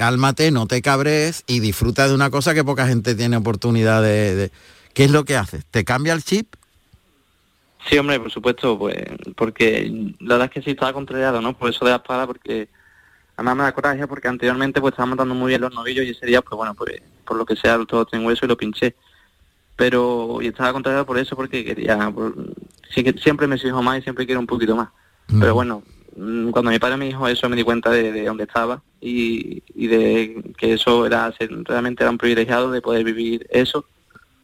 cálmate, no te cabres y disfruta de una cosa que poca gente tiene oportunidad de, ¿Qué es lo que haces? ¿Te cambia el chip? Sí, hombre, por supuesto, pues porque la verdad es que sí estaba contrariado, ¿no? Por eso de la espada, porque además me da coraje porque anteriormente pues estaba matando muy bien los novillos y ese día, pues bueno, pues por lo que sea, todo tengo eso y lo pinché. Pero y estaba contrariado por eso porque quería, que siempre me exijo más y siempre quiero un poquito más. Pero bueno, mm, cuando mi padre me dijo eso me di cuenta de, dónde estaba y, de que eso era realmente era un privilegiado de poder vivir eso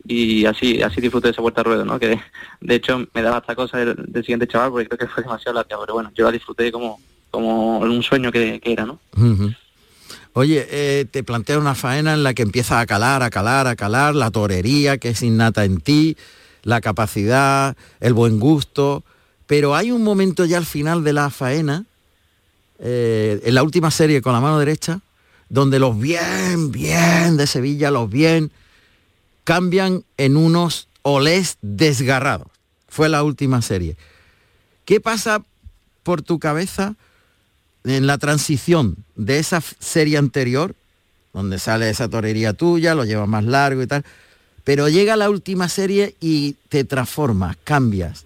y así así disfruté de esa vuelta a ruedo, ¿no? Que de hecho me daba esta cosa del, siguiente chaval porque creo que fue demasiado larga, pero bueno, yo la disfruté como, como un sueño que, era, ¿no? Oye, eh, te plantea una faena en la que empieza a calar, a calar, a calar, la torería que es innata en ti, la capacidad, el buen gusto, pero hay un momento ya al final de la faena, eh, en la última serie con la mano derecha, donde los bien, bien de Sevilla, los bien, cambian en unos olés desgarrados. Fue la última serie. ¿Qué pasa por tu cabeza en la transición de esa serie anterior, donde sale esa torería tuya, lo lleva más largo y tal, pero llega la última serie y te transformas, cambias?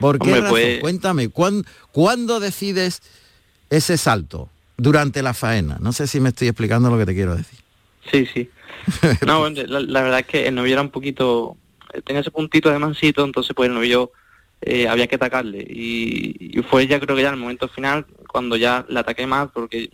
¿Por qué pues- Cuéntame, ¿cuándo decides ese salto durante la faena? No sé si me estoy explicando lo que te quiero decir. Sí, sí. *laughs* no, la, verdad es que el novio era un poquito, tenía ese puntito de mansito, entonces pues el novio eh, había que atacarle. Y, fue ya creo que ya en el momento final, cuando ya le ataqué más, porque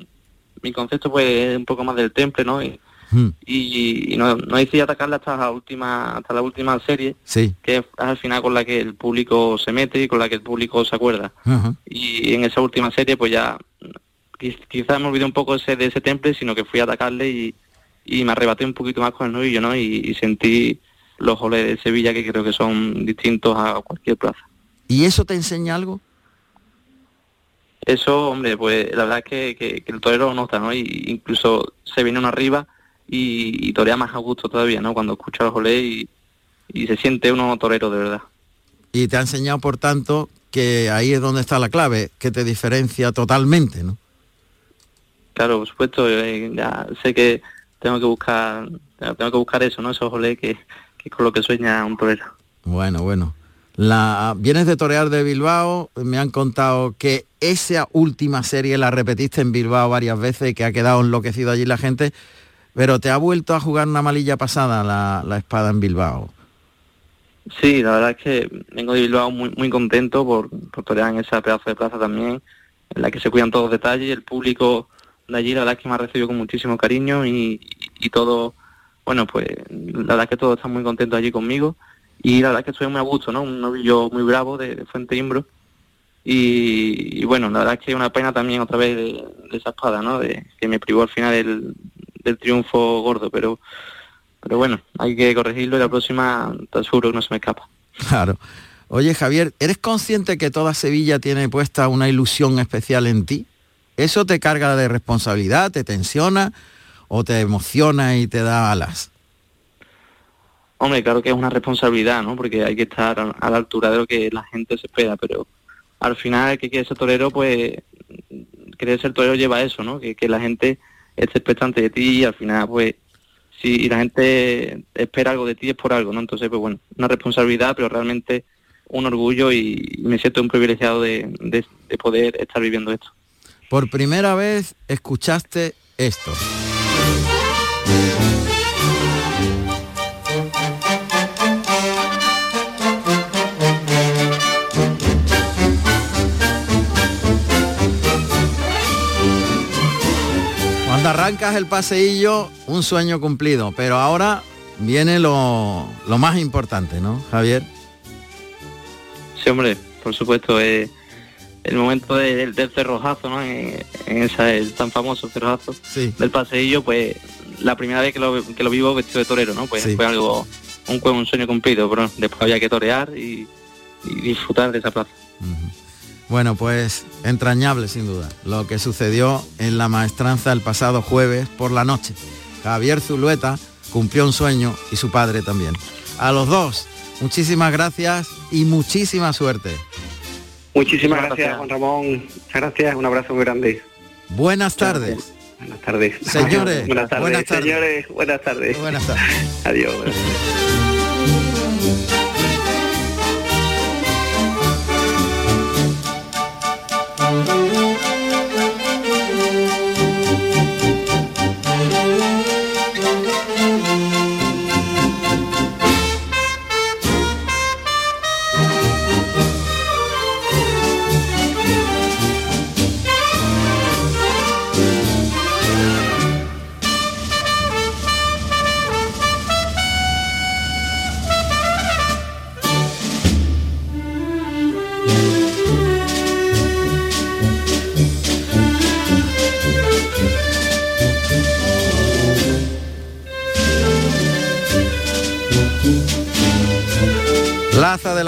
mi concepto fue un poco más del temple, ¿no? Y, hmm. no, no decidí atacarle hasta la última, hasta la última serie, que es al final con la que el público se mete y con la que el público se acuerda. Y en esa última serie pues ya quizás me olvidé un poco ese, de ese temple, sino que fui a atacarle y, y me arrebaté un poquito más con el novillo, ¿no? Y, sentí los goles de Sevilla que creo que son distintos a cualquier plaza. ¿Y eso te enseña algo? Eso, hombre, pues la verdad es que, el torero nota, ¿no? Y incluso se viene uno arriba y, torea más a gusto todavía, ¿no? Cuando escucha los goles y, y se siente uno torero de verdad. Y te ha enseñado, por tanto, que ahí es donde está la clave, que te diferencia totalmente, ¿no? Claro, por supuesto, eh, ya sé que tengo que buscar tengo que buscar eso, ¿no? Esos olé que, que con lo que sueña un torero. Bueno, bueno. La, vienes de torear de Bilbao, me han contado que esa última serie la repetiste en Bilbao varias veces y que ha quedado enloquecido allí la gente, pero te ha vuelto a jugar una malilla pasada la, espada en Bilbao. Sí, la verdad es que vengo de Bilbao muy, muy contento por, por torear en esa pedazo de plaza también, en la que se cuidan todos los detalles, el público de allí la verdad es que me ha recibido con muchísimo cariño y, todo, bueno, pues la verdad es que todos están muy contentos allí conmigo y la verdad es que estoy muy a gusto, ¿no? Un novillo muy bravo de, Fuente Imbro y, bueno, la verdad es que una pena también otra vez de, esa espada, ¿no? De, que me privó al final del, del triunfo gordo, pero pero bueno, hay que corregirlo y la próxima te seguro que no se me escapa. Claro. Oye Javier, ¿eres consciente que toda Sevilla tiene puesta una ilusión especial en ti? ¿Eso te carga de responsabilidad, te tensiona o te emociona y te da alas? Hombre, claro que es una responsabilidad, ¿no? Porque hay que estar a la altura de lo que la gente se espera, pero al final el que quiere ser torero, pues querer ser torero lleva eso, ¿no? Que, la gente esté expectante de ti y al final, pues, si la gente espera algo de ti es por algo, ¿no? Entonces, pues bueno, una responsabilidad, pero realmente un orgullo y me siento un privilegiado de poder estar viviendo esto por primera vez escuchaste esto. Cuando arrancas el paseillo, un sueño cumplido, pero ahora viene lo, más importante, ¿no, Javier? Sí, hombre, por supuesto. Eh, el momento del cerrojazo, ¿no? En, esa, el tan famoso cerrojazo del paseillo, pues la primera vez que lo, que lo vivo vestido de torero, ¿no? Pues fue algo, un, un sueño cumplido, pero después había que torear y, disfrutar de esa plaza. Bueno, pues entrañable sin duda lo que sucedió en la maestranza el pasado jueves por la noche. Javier Zulueta cumplió un sueño y su padre también. A los dos muchísimas gracias y muchísima suerte. Muchísimas gracias, Juan Ramón. Muchas gracias, un abrazo muy grande. Buenas tardes. Buenas tardes. Señores, *laughs* buenas tardes, buenas tardes. señores, buenas tardes. Buenas tardes. Adiós.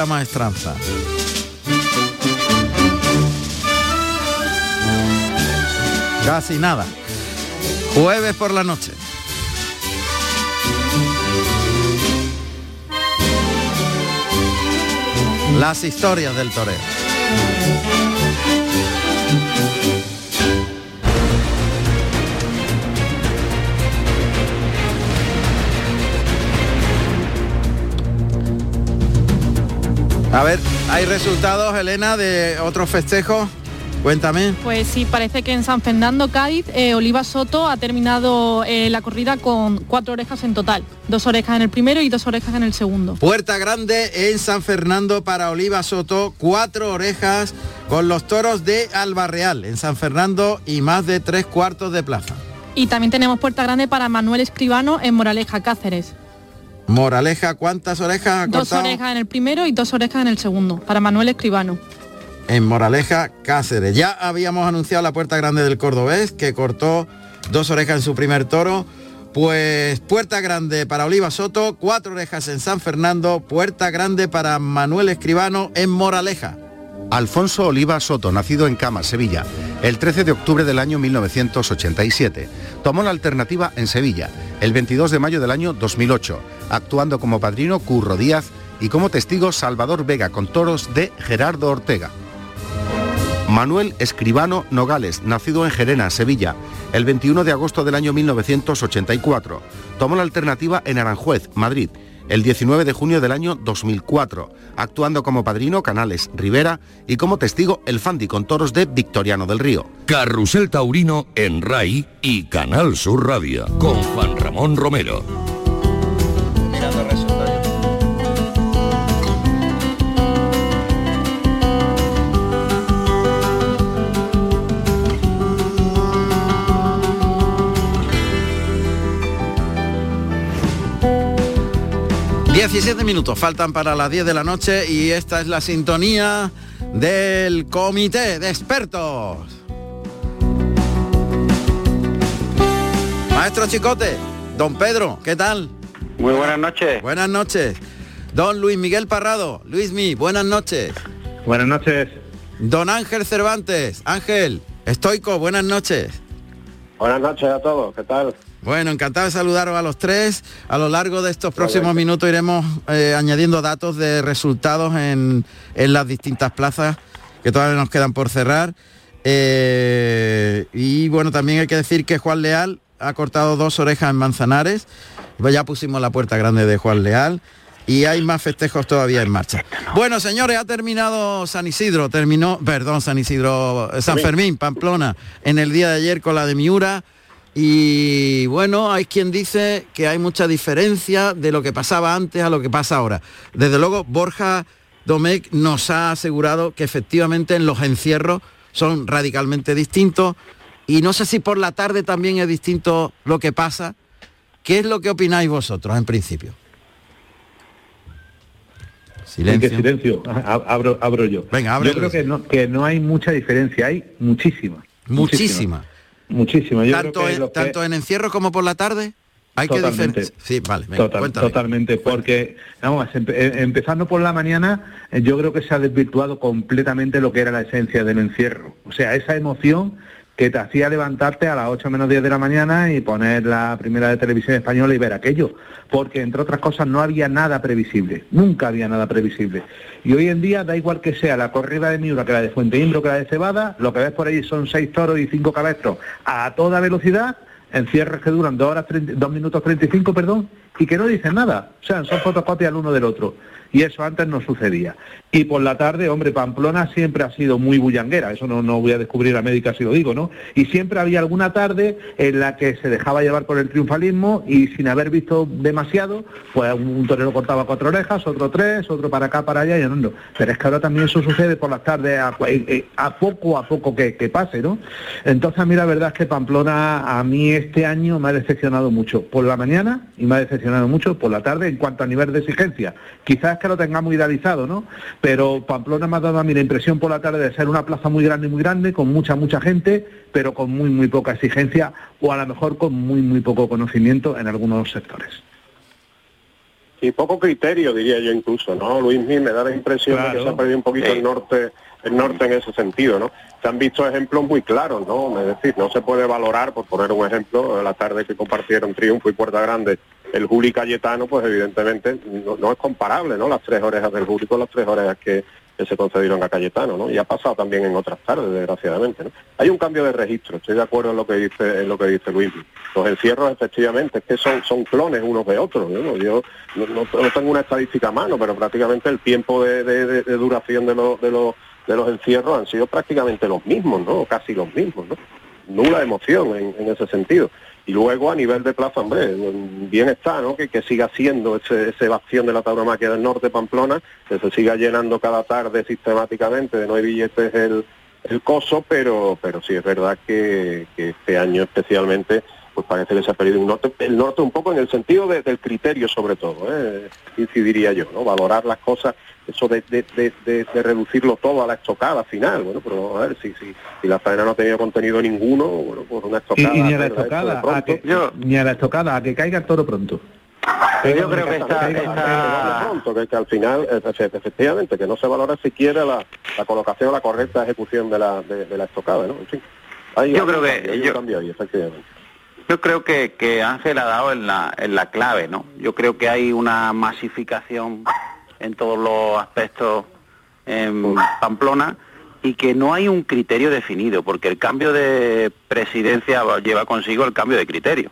Maestranza. Casi nada. Jueves por la noche. Las historias del toreo. A ver, ¿hay resultados, Elena, de otros festejos? Cuéntame. Pues sí, parece que en San Fernando, Cádiz, eh, Oliva Soto ha terminado eh, la corrida con cuatro orejas en total. Dos orejas en el primero y dos orejas en el segundo. Puerta Grande en San Fernando para Oliva Soto, cuatro orejas con los toros de Albarreal en San Fernando y más de tres cuartos de plaza. Y también tenemos Puerta Grande para Manuel Escribano en Moraleja, Cáceres. Moraleja, ¿cuántas orejas ha Dos cortado? orejas en el primero y dos orejas en el segundo, para Manuel Escribano. en Moraleja, Cáceres. Ya habíamos anunciado la Puerta Grande del Cordobés, que cortó dos orejas en su primer toro. Pues Puerta Grande para Oliva Soto, cuatro orejas en San Fernando, Puerta Grande para Manuel Escribano en Moraleja. Alfonso Oliva Soto, nacido en Cama, Sevilla, el 13 de octubre del año 1987. Tomó la alternativa en Sevilla, el 22 de mayo del año 2008, actuando como padrino Curro Díaz y como testigo Salvador Vega con toros de Gerardo Ortega. Manuel Escribano Nogales, nacido en Gerena, Sevilla, el 21 de agosto del año 1984. Tomó la alternativa en Aranjuez, Madrid, el 19 de junio del año 2004, actuando como padrino Canales Rivera y como testigo el Fandi con toros de Victoriano del Río. Carrusel Taurino en RAI y Canal Sur Radio con Juan Ramón Romero. 17 minutos faltan para las 10 de la noche y esta es la sintonía del comité de expertos. Maestro Chicote, don Pedro, ¿qué tal? Muy buenas noches. Buenas noches. Don Luis Miguel Parrado, Luismi, buenas noches. Buenas noches. Don Ángel Cervantes, Ángel, estoico, buenas noches. Buenas noches a todos, ¿qué tal? Bueno, encantado de saludaros a los tres. A lo largo de estos próximos minutos iremos eh, añadiendo datos de resultados en, en las distintas plazas que todavía nos quedan por cerrar. Eh, y bueno, también hay que decir que Juan Leal ha cortado dos orejas en Manzanares. Pues ya pusimos la puerta grande de Juan Leal. Y hay más festejos todavía en marcha. Bueno, señores, ha terminado San Isidro, terminó, perdón, San Isidro, eh, San Fermín, Pamplona, en el día de ayer con la de Miura. Y bueno, hay quien dice que hay mucha diferencia de lo que pasaba antes a lo que pasa ahora. Desde luego, Borja Domecq nos ha asegurado que efectivamente en los encierros son radicalmente distintos. Y no sé si por la tarde también es distinto lo que pasa. ¿Qué es lo que opináis vosotros en principio? Silencio. silencio. Abro, abro yo. Venga, Yo creo que no, que no hay mucha diferencia, hay muchísima. Muchísima. Muchísima. Yo tanto, creo que en, que- tanto en encierro como por la tarde. Hay que Totalmente. diferenciar. Sí, vale, venga, Total- totalmente, porque vamos, empe- eh, empezando por la mañana, eh, yo creo que se ha desvirtuado completamente lo que era la esencia del encierro. O sea, esa emoción que te hacía levantarte a las 8 menos 10 de la mañana y poner la primera de televisión española y ver aquello, porque entre otras cosas no había nada previsible, nunca había nada previsible. Y hoy en día da igual que sea la corrida de Miura que la de Fuente Imbro que la de Cebada, lo que ves por ahí son seis toros y cinco cabestros a toda velocidad, en cierres que duran 2 horas 2 minutos 35, perdón, y que no dicen nada, o sea, son fotocopias el uno del otro y eso antes no sucedía. Y por la tarde, hombre, Pamplona siempre ha sido muy bullanguera, eso no, no voy a descubrir a médica si lo digo, ¿no? Y siempre había alguna tarde en la que se dejaba llevar por el triunfalismo y sin haber visto demasiado, pues un torero cortaba cuatro orejas, otro tres, otro para acá, para allá y no. Pero es que ahora también eso sucede por las tardes a, eh, eh, poco a poco que, que, pase, ¿no? Entonces a mí la verdad es que Pamplona a mí este año me ha decepcionado mucho por la mañana y me ha decepcionado mucho por la tarde en cuanto a nivel de exigencia. Quizás que lo tengamos idealizado, ¿no? Pero Pamplona me ha dado a mí la impresión por la tarde de ser una plaza muy grande, muy grande, con mucha, mucha gente, pero con muy, muy poca exigencia o a lo mejor con muy, muy poco conocimiento en algunos sectores. Y poco criterio, diría yo incluso, ¿no? Luis me da la impresión de que se ha perdido un poquito el norte el norte en ese sentido, ¿no? Se han visto ejemplos muy claros, ¿no? Es decir, no se puede valorar, por poner un ejemplo, la tarde que compartieron Triunfo y Puerta Grande el Juli Cayetano, pues evidentemente no, es comparable, ¿no? Las tres orejas del Juli con las tres orejas que, se concedieron a Cayetano, ¿no? Y ha pasado también en otras tardes, desgraciadamente. Hay un cambio de registro, estoy de acuerdo en lo que dice, en lo que dice Luis. Los encierros, efectivamente, es que son, son clones unos de otros, ¿no? Yo no, tengo una estadística a mano, pero prácticamente el tiempo de, duración de los, de los de los encierros han sido prácticamente los mismos, ¿no? Casi los mismos, ¿no? Nula emoción en, en ese sentido. Y luego a nivel de plaza, hombre, bien está, ¿no? Que, siga siendo ese, ese bastión de la tauromaquia del norte Pamplona, que se siga llenando cada tarde sistemáticamente, de hay billetes el, el coso, pero, pero sí es verdad que, este año especialmente pues parece que se ha perdido un norte, el norte un poco en el sentido del criterio sobre todo, ¿eh? incidiría yo, ¿no? Valorar las cosas eso de, reducirlo todo a la estocada final, bueno, pero a ver, si, si, si la faena no ha tenido contenido ninguno, bueno, pues una estocada... Y, ni a la estocada, a que, ni a la estocada, a que caiga el toro pronto. yo creo que está, Pronto, que, al final, efectivamente, que no se valora siquiera la, la colocación o la correcta ejecución de la, de, la estocada, ¿no? En fin. yo creo que... Yo... Cambio ahí, efectivamente. Yo creo que, que Ángel ha dado en la, en la clave, ¿no? Yo creo que hay una masificación en todos los aspectos en Pamplona y que no hay un criterio definido, porque el cambio de presidencia lleva consigo el cambio de criterio.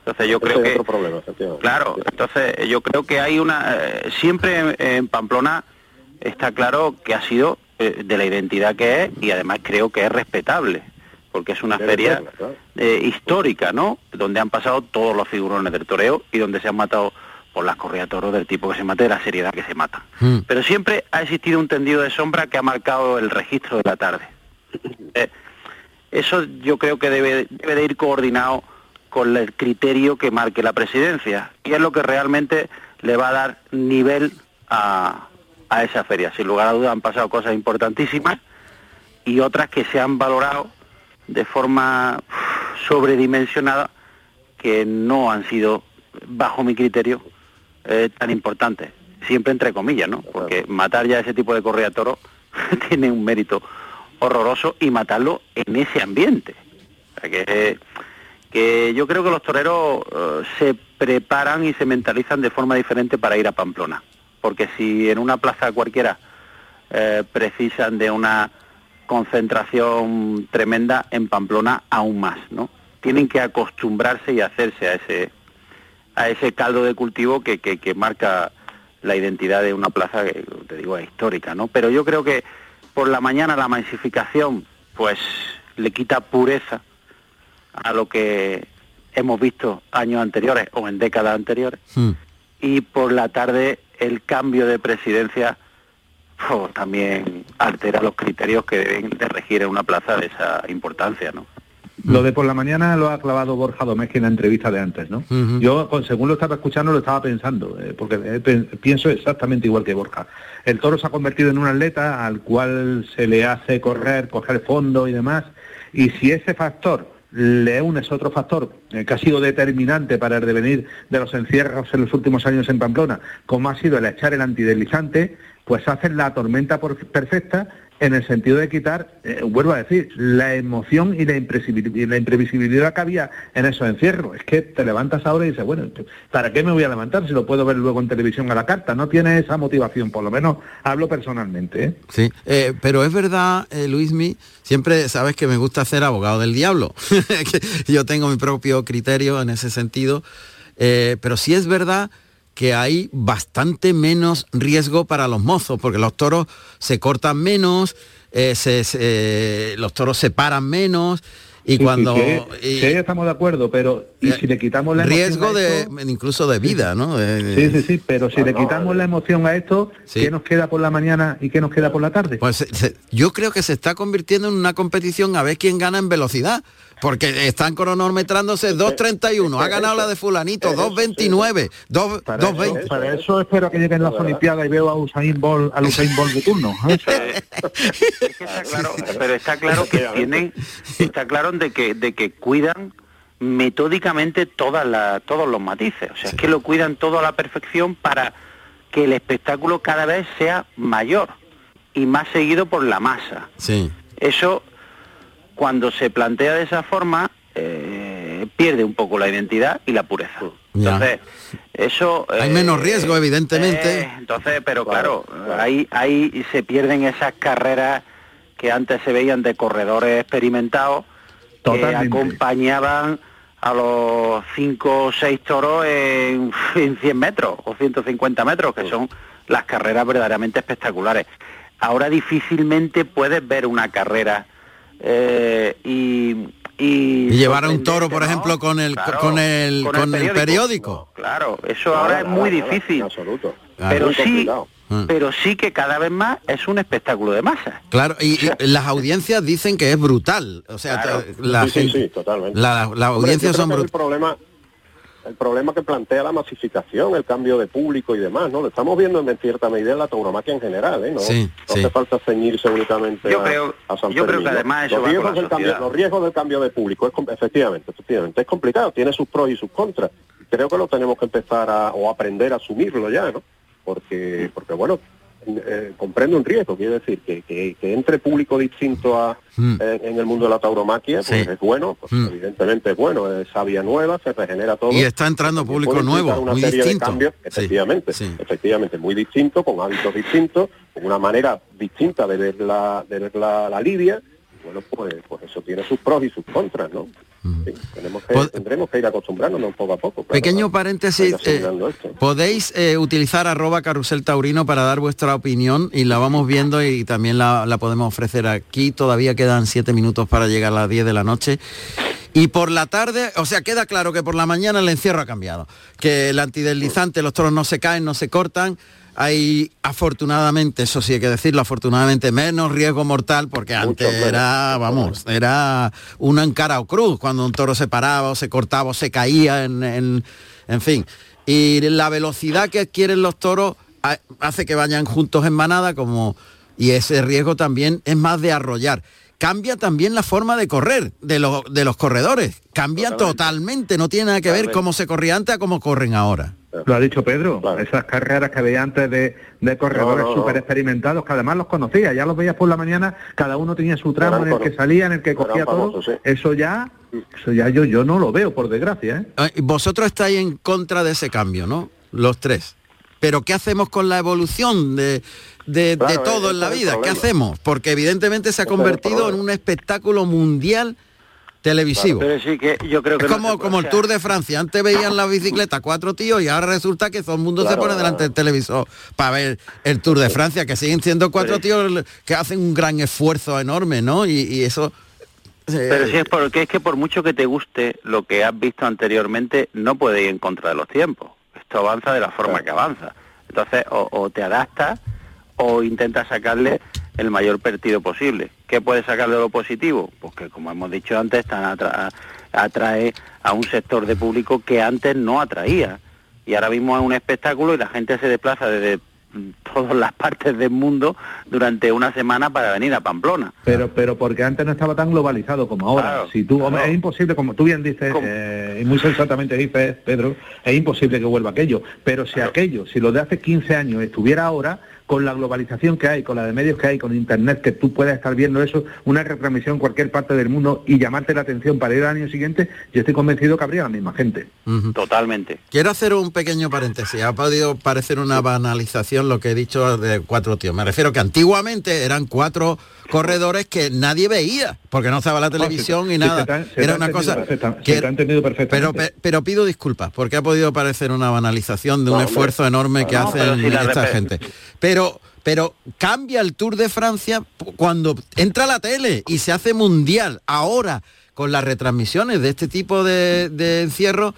Entonces yo creo que claro, entonces yo creo que hay una eh, siempre en, Pamplona está claro que ha sido eh, de la identidad que es y además creo que es respetable porque es una feria eh, histórica, ¿no? Donde han pasado todos los figurones del toreo y donde se han matado por las corridas toros del tipo que se mate, de la seriedad que se mata. Hmm. Pero siempre ha existido un tendido de sombra que ha marcado el registro de la tarde. Eh, eso yo creo que debe, debe de ir coordinado con el criterio que marque la presidencia, y es lo que realmente le va a dar nivel a, a esa feria. Sin lugar a dudas han pasado cosas importantísimas y otras que se han valorado de forma sobredimensionada que no han sido, bajo mi criterio, eh, tan importante, siempre entre comillas, ¿no? Porque matar ya ese tipo de correa toro *laughs* tiene un mérito horroroso y matarlo en ese ambiente. que, que yo creo que los toreros eh, se preparan y se mentalizan de forma diferente para ir a Pamplona. Porque si en una plaza cualquiera eh, precisan de una concentración tremenda, en Pamplona aún más, ¿no? Tienen que acostumbrarse y hacerse a ese a ese caldo de cultivo que, que, marca la identidad de una plaza que, te digo, es histórica, ¿no? Pero yo creo que por la mañana la masificación, pues le quita pureza a lo que hemos visto años anteriores o en décadas anteriores. Hmm. Y por la tarde el cambio de presidencia pues, también altera los criterios que deben de regir en una plaza de esa importancia, ¿no? Lo de por la mañana lo ha clavado Borja Domés en la entrevista de antes, ¿no? Yo, según lo estaba escuchando, lo estaba pensando, eh, porque eh, pienso exactamente igual que Borja. El toro se ha convertido en un atleta al cual se le hace correr, coger fondo y demás, y si ese factor le unes otro factor eh, que ha sido determinante para el devenir de los encierros en los últimos años en Pamplona, como ha sido el echar el antideslizante, pues hacen la tormenta perfecta en el sentido de quitar, eh, vuelvo a decir, la emoción y la, imprevisibilidad que había en esos encierros. Es que te levantas ahora y dices, bueno, ¿para qué me voy a levantar si lo puedo ver luego en televisión a la carta? No tiene esa motivación, por lo menos hablo personalmente. ¿eh? Sí, eh, pero es verdad, Luismi, siempre sabes que me gusta ser abogado del diablo. *laughs* Yo tengo mi propio criterio en ese sentido, pero sí es verdad que hay bastante menos riesgo para los mozos, porque los toros se cortan menos, eh, los toros se paran menos, y cuando sí, estamos de acuerdo pero y si le quitamos la riesgo de incluso de vida no sí sí sí pero si le quitamos la emoción a esto qué nos queda por la mañana y qué nos queda por la tarde pues yo creo que se está convirtiendo en una competición a ver quién gana en velocidad porque están cronometrándose 2.31, ha ganado la de fulanito, 2.29, 2.20. Para eso espero que lleguen las Olimpiadas y veo a Usain Bolt, a Usain Bolt de turno. ¿eh? está claro, pero está claro que tienen, está claro de que, de que cuidan metódicamente todas la, todos los matices. O sea, es que lo cuidan todo a la perfección para que el espectáculo cada vez sea mayor y más seguido por la masa. Sí. Eso cuando se plantea de esa forma, eh, pierde un poco la identidad y la pureza. Entonces, eso... Hay menos riesgo, eh, evidentemente. Eh, entonces, pero claro, ahí, ahí se pierden esas carreras que antes se veían de corredores experimentados que acompañaban a los 5 o 6 toros en, *laughs* en 100 metros o 150 metros, que son las carreras verdaderamente espectaculares. Ahora difícilmente puedes ver una carrera eh, y, y, llevar a un toro, por ejemplo, con el con el con, el, periódico. Claro, eso ahora es muy difícil. absoluto. Pero sí, mm. pero sí que cada vez más es un espectáculo de masa. Claro, y, las audiencias dicen que es brutal. O sea, la, sí, sí, totalmente. La, audiencias son brutales. El problema el problema que plantea la masificación, el cambio de público y demás, ¿no? Lo estamos viendo en cierta medida en la tauromaquia en general, ¿eh? No, hace falta ceñirse únicamente yo creo, a, San Yo creo que además los, riesgos del cambio, los riesgos del cambio de público, es, efectivamente, efectivamente, es complicado, tiene sus pros y sus contras. Creo que lo tenemos que empezar a, o aprender a asumirlo ya, ¿no? Porque, porque bueno, eh, comprende un riesgo, quiere decir que, que, entre público distinto a, hmm. eh, en el mundo de la tauromaquia, pues es bueno, pues hmm. evidentemente es bueno, es sabia nueva, se regenera todo. Y está entrando público nuevo, una muy serie distinto. De cambios, efectivamente, efectivamente, muy distinto, con hábitos distintos, con una manera distinta de ver la, de ver la, la lidia, bueno, pues, pues eso tiene sus pros y sus contras, ¿no? tenemos que, tendremos que ir acostumbrándonos poco a poco. Pequeño paréntesis, eh, podéis eh, utilizar arroba carrusel taurino para dar vuestra opinión y la vamos viendo y también la, la, podemos ofrecer aquí. Todavía quedan siete minutos para llegar a las 10 de la noche. Y por la tarde, o sea, queda claro que por la mañana el encierro ha cambiado. Que el antideslizante, los toros no se caen, no se cortan hay afortunadamente, eso sí hay que decirlo, afortunadamente menos riesgo mortal, porque antes era, vamos, era una encara o cruz, cuando un toro se paraba o se cortaba o se caía, en, en, fin. Y la velocidad que adquieren los toros hace que vayan juntos en manada, como, y ese riesgo también es más de arrollar cambia también la forma de correr de, los, de los corredores. Cambia totalmente. no tiene nada que ver cómo se corría antes a cómo corren ahora. Lo ha dicho Pedro, esas carreras que veía antes de, corredores súper experimentados, que además los conocía, ya los veías por la mañana, cada uno tenía su tramo en el que salía, en el que cogía todo, eso ya, eso ya yo, yo no lo veo, por desgracia. ¿eh? Vosotros estáis en contra de ese cambio, ¿no? Los tres. Pero ¿qué hacemos con la evolución de, de, todo en la vida? ¿Qué hacemos? Porque evidentemente se ha convertido en un espectáculo mundial televisivo. que yo creo que es como, como el Tour de Francia. Antes veían la bicicleta cuatro tíos y ahora resulta que todo el mundo se pone delante del televisor para ver el Tour de Francia, que siguen siendo cuatro tíos que hacen un gran esfuerzo enorme, ¿no? Y, eso... Eh, Pero si es porque es que por mucho que te guste lo que has visto anteriormente, no puede ir en contra de los tiempos. Esto avanza de la forma que avanza. Entonces, o, o te adaptas o intentas sacarle el mayor partido posible. ¿Qué puede sacar de lo positivo? Pues que, como hemos dicho antes, atrae a un sector de público que antes no atraía. Y ahora mismo es un espectáculo y la gente se desplaza desde todas las partes del mundo durante una semana para venir a Pamplona. Pero pero porque antes no estaba tan globalizado como ahora. si tú es imposible, como tú bien dices eh, y muy sensatamente dices, Pedro, es imposible que vuelva aquello. Pero si aquello, si lo de hace 15 años estuviera ahora, con la globalización que hay, con la de medios que hay, con internet, que tú puedas estar viendo eso, una retransmisión en cualquier parte del mundo y llamarte la atención para ir al año siguiente, yo estoy convencido que habría la misma gente. Totalmente. Quiero hacer un pequeño paréntesis. Ha podido parecer una banalización lo que he dicho de cuatro tíos. Me refiero que antiguamente eran cuatro corredores que nadie veía, porque no estaba la televisión y nada. Era una cosa que han entendido pero, perfectamente. pero pido disculpas, porque ha podido parecer una banalización de un No, esfuerzo enorme que hacen si esta gente. Pero pero cambia el Tour de Francia cuando entra la tele y se hace mundial. Ahora, con las retransmisiones de este tipo de, de encierro,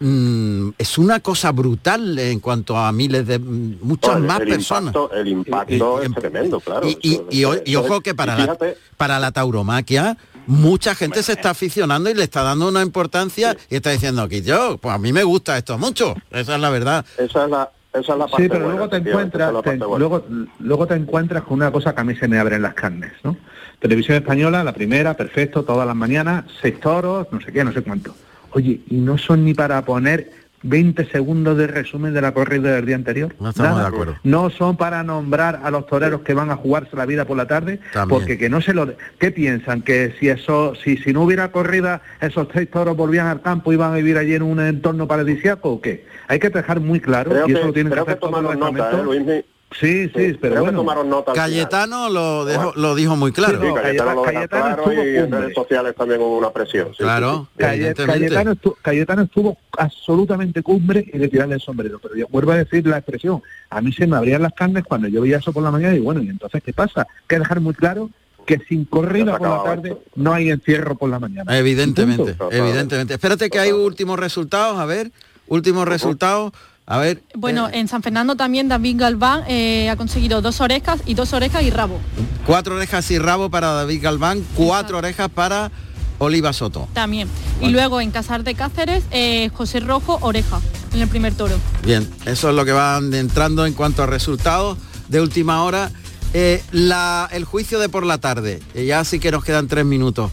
mm, es una cosa brutal en cuanto a miles de mm, muchas más el personas. impacto- el impacto es tremendo, claro. Y, ojo que para la, para la tauromaquia mucha gente se está aficionando y le está dando una importancia y está diciendo aquí yo, pues a mí me gusta esto mucho. Esa es la verdad. Esa es la, esa es la parte Sí, pero buena, luego te encuentras, es la te- parte buena. luego, luego te encuentras con una cosa que a mí se me abren las carnes, ¿no? Televisión española, la primera, perfecto, todas las mañanas, seis toros, no sé qué, no sé cuánto. Oye, y no son ni para poner 20 segundos de resumen de la corrida del día anterior. No estamos Nada. de acuerdo. No son para nombrar a los toreros que van a jugarse la vida por la tarde, También. porque que no se lo... ¿Qué piensan? Que si eso, si, si no hubiera corrida, esos seis toros volvían al campo y iban a vivir allí en un entorno paradisíaco o qué? Hay que dejar muy claro, Creo y eso que, lo tienen que creo que hacer todos los nota, ¿eh, estamentos. Sí, sí, pero creo bueno. que tomaron nota. al final. Cayetano lo, dejó- lo dijo muy claro. Sí, Cayetano lo deja Cayetano claro estuvo y en redes sociales también hubo una presión. sí, Claro, sí, Cayetano, estuvo, Cayetano estuvo absolutamente cumbre y de tirarle el sombrero. Pero yo vuelvo a decir la expresión. A mí se me abrían las carnes cuando yo veía eso por la mañana y bueno, ¿y entonces qué pasa? Hay que dejar muy claro que sin corrida por la tarde no hay encierro por la mañana. Evidentemente, evidentemente. Espérate que hay últimos resultados, a ver, últimos resultados, a ver. Bueno, en San Fernando también David Galván eh, ha conseguido dos orejas y dos orejas y rabo. Cuatro orejas y rabo para David Galván, cuatro orejas para Oliva Soto. También. Y luego en Casar de Cáceres, eh, José Rojo, oreja, en el primer toro. Bien, eso es lo que van entrando en cuanto a resultados de última hora. Eh, la- el juicio de por la tarde, eh, ya sí que nos quedan tres minutos.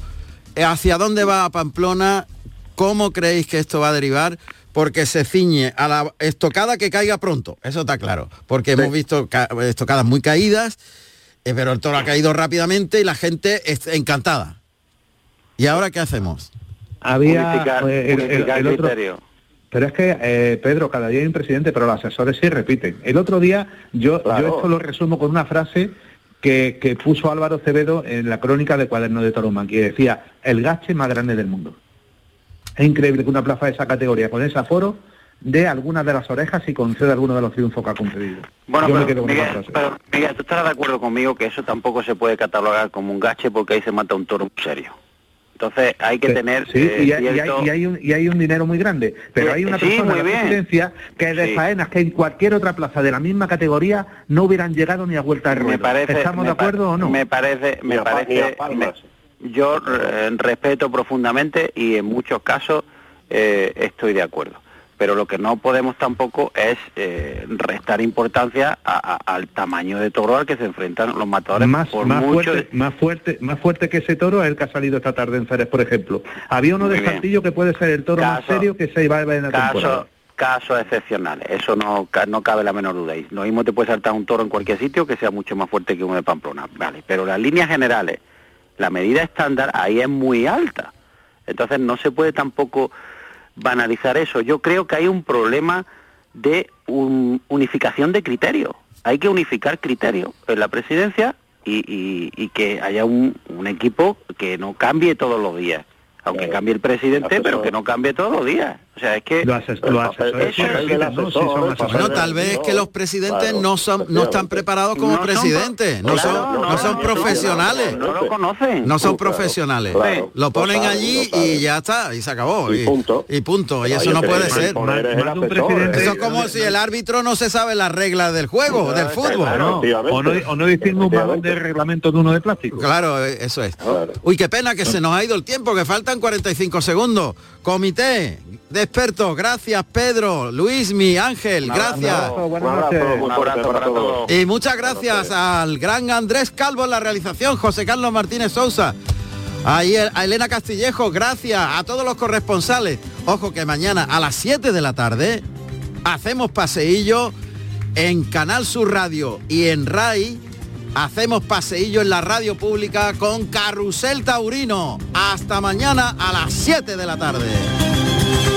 Eh, ¿Hacia dónde va Pamplona? ¿Cómo creéis que esto va a derivar? Porque se ciñe a la estocada que caiga pronto, eso está claro. Porque hemos visto ca- estocadas muy caídas, eh, pero el toro ha caído rápidamente y la gente es encantada. ¿Y ahora qué hacemos? Había Unificar- eh, el- el- unificar el otro- criterio. Pero es que, eh, Pedro, cada día hay un presidente, pero los asesores sí repiten. El otro día, yo, Claro. yo esto lo resumo con una frase que, que puso Álvaro Cebedo en la crónica de Cuaderno de Toroma, que decía, el gache más grande del mundo. Es increíble que una plaza de esa categoría, con ese aforo, dé algunas de las orejas y conceda algunos de los triunfos que ha concedido. Bueno, yo me pero, esa Miguel, pero, Miguel, tú estarás de acuerdo conmigo que eso tampoco se puede catalogar como un gache porque ahí se mata un toro muy serio. Entonces hay que Sí, tener sí, eh, y, hay, y hay- cierto- y hay un, y hay un dinero muy grande, pero Sí, hay una sí, persona la bien. presidencia que de Sí. faenas que en cualquier otra plaza de la misma categoría no hubieran llegado ni a vuelta de ruedo. me parece ¿Estamos me de acuerdo o no? me parece me parece me- yo eh, respeto profundamente y en muchos casos eh, estoy de acuerdo pero lo que no podemos tampoco es eh, restar importancia a- a- al tamaño de toro al que se enfrentan los matadores más, por más mucho fuerte, más fuerte, más fuerte que ese toro es el que ha salido esta tarde en Ceres, por ejemplo. Había uno Muy de. Saltillo que puede ser el toro más Caso- serio que se va a ver en la temporada. casos excepcionales eso no no cabe la menor duda y lo mismo te puede saltar un toro en cualquier sitio que sea mucho más fuerte que uno de Pamplona vale pero las líneas generales la medida estándar ahí es muy alta. Entonces no se puede tampoco banalizar eso. Yo creo que hay un problema de un- unificación de criterios hay que unificar criterios en la presidencia y, y- y que haya un, un equipo que no cambie todos los días. Aunque cambie el presidente pero que no cambie todos los días o sea es que. Sí, son asesores. Bueno, tal vez es que los presidentes no son no están preparados como No presidentes, no son Claro, no no, son profesionales. no lo conocen No son profesionales. claro. Lo ponen Lo allí lo y ya está, y se acabó. Y punto. Y punto. Y eso no puede ser. Eso es como si el árbitro no se sabe las reglas del juego, del fútbol. O no, o no distingue un balón de reglamento de uno de plástico. Claro, eh, eso es. Uy, qué pena que se nos ha ido el tiempo, que faltan 45 segundos. Comité de expertos, gracias Pedro, Luismi, Ángel, gracias. Un abrazo muy fuerte para todos. Y muchas gracias al gran Andrés Calvo en la realización, José Carlos Martínez Sousa. Ahí el- a Elena Castillejo, gracias a todos los corresponsales. Ojo que mañana a las 7 de la tarde hacemos paseillo en Canal Sur Radio y en RAI hacemos paseillo en la radio pública con Carrusel Taurino. Hasta mañana a las 7 de la tarde.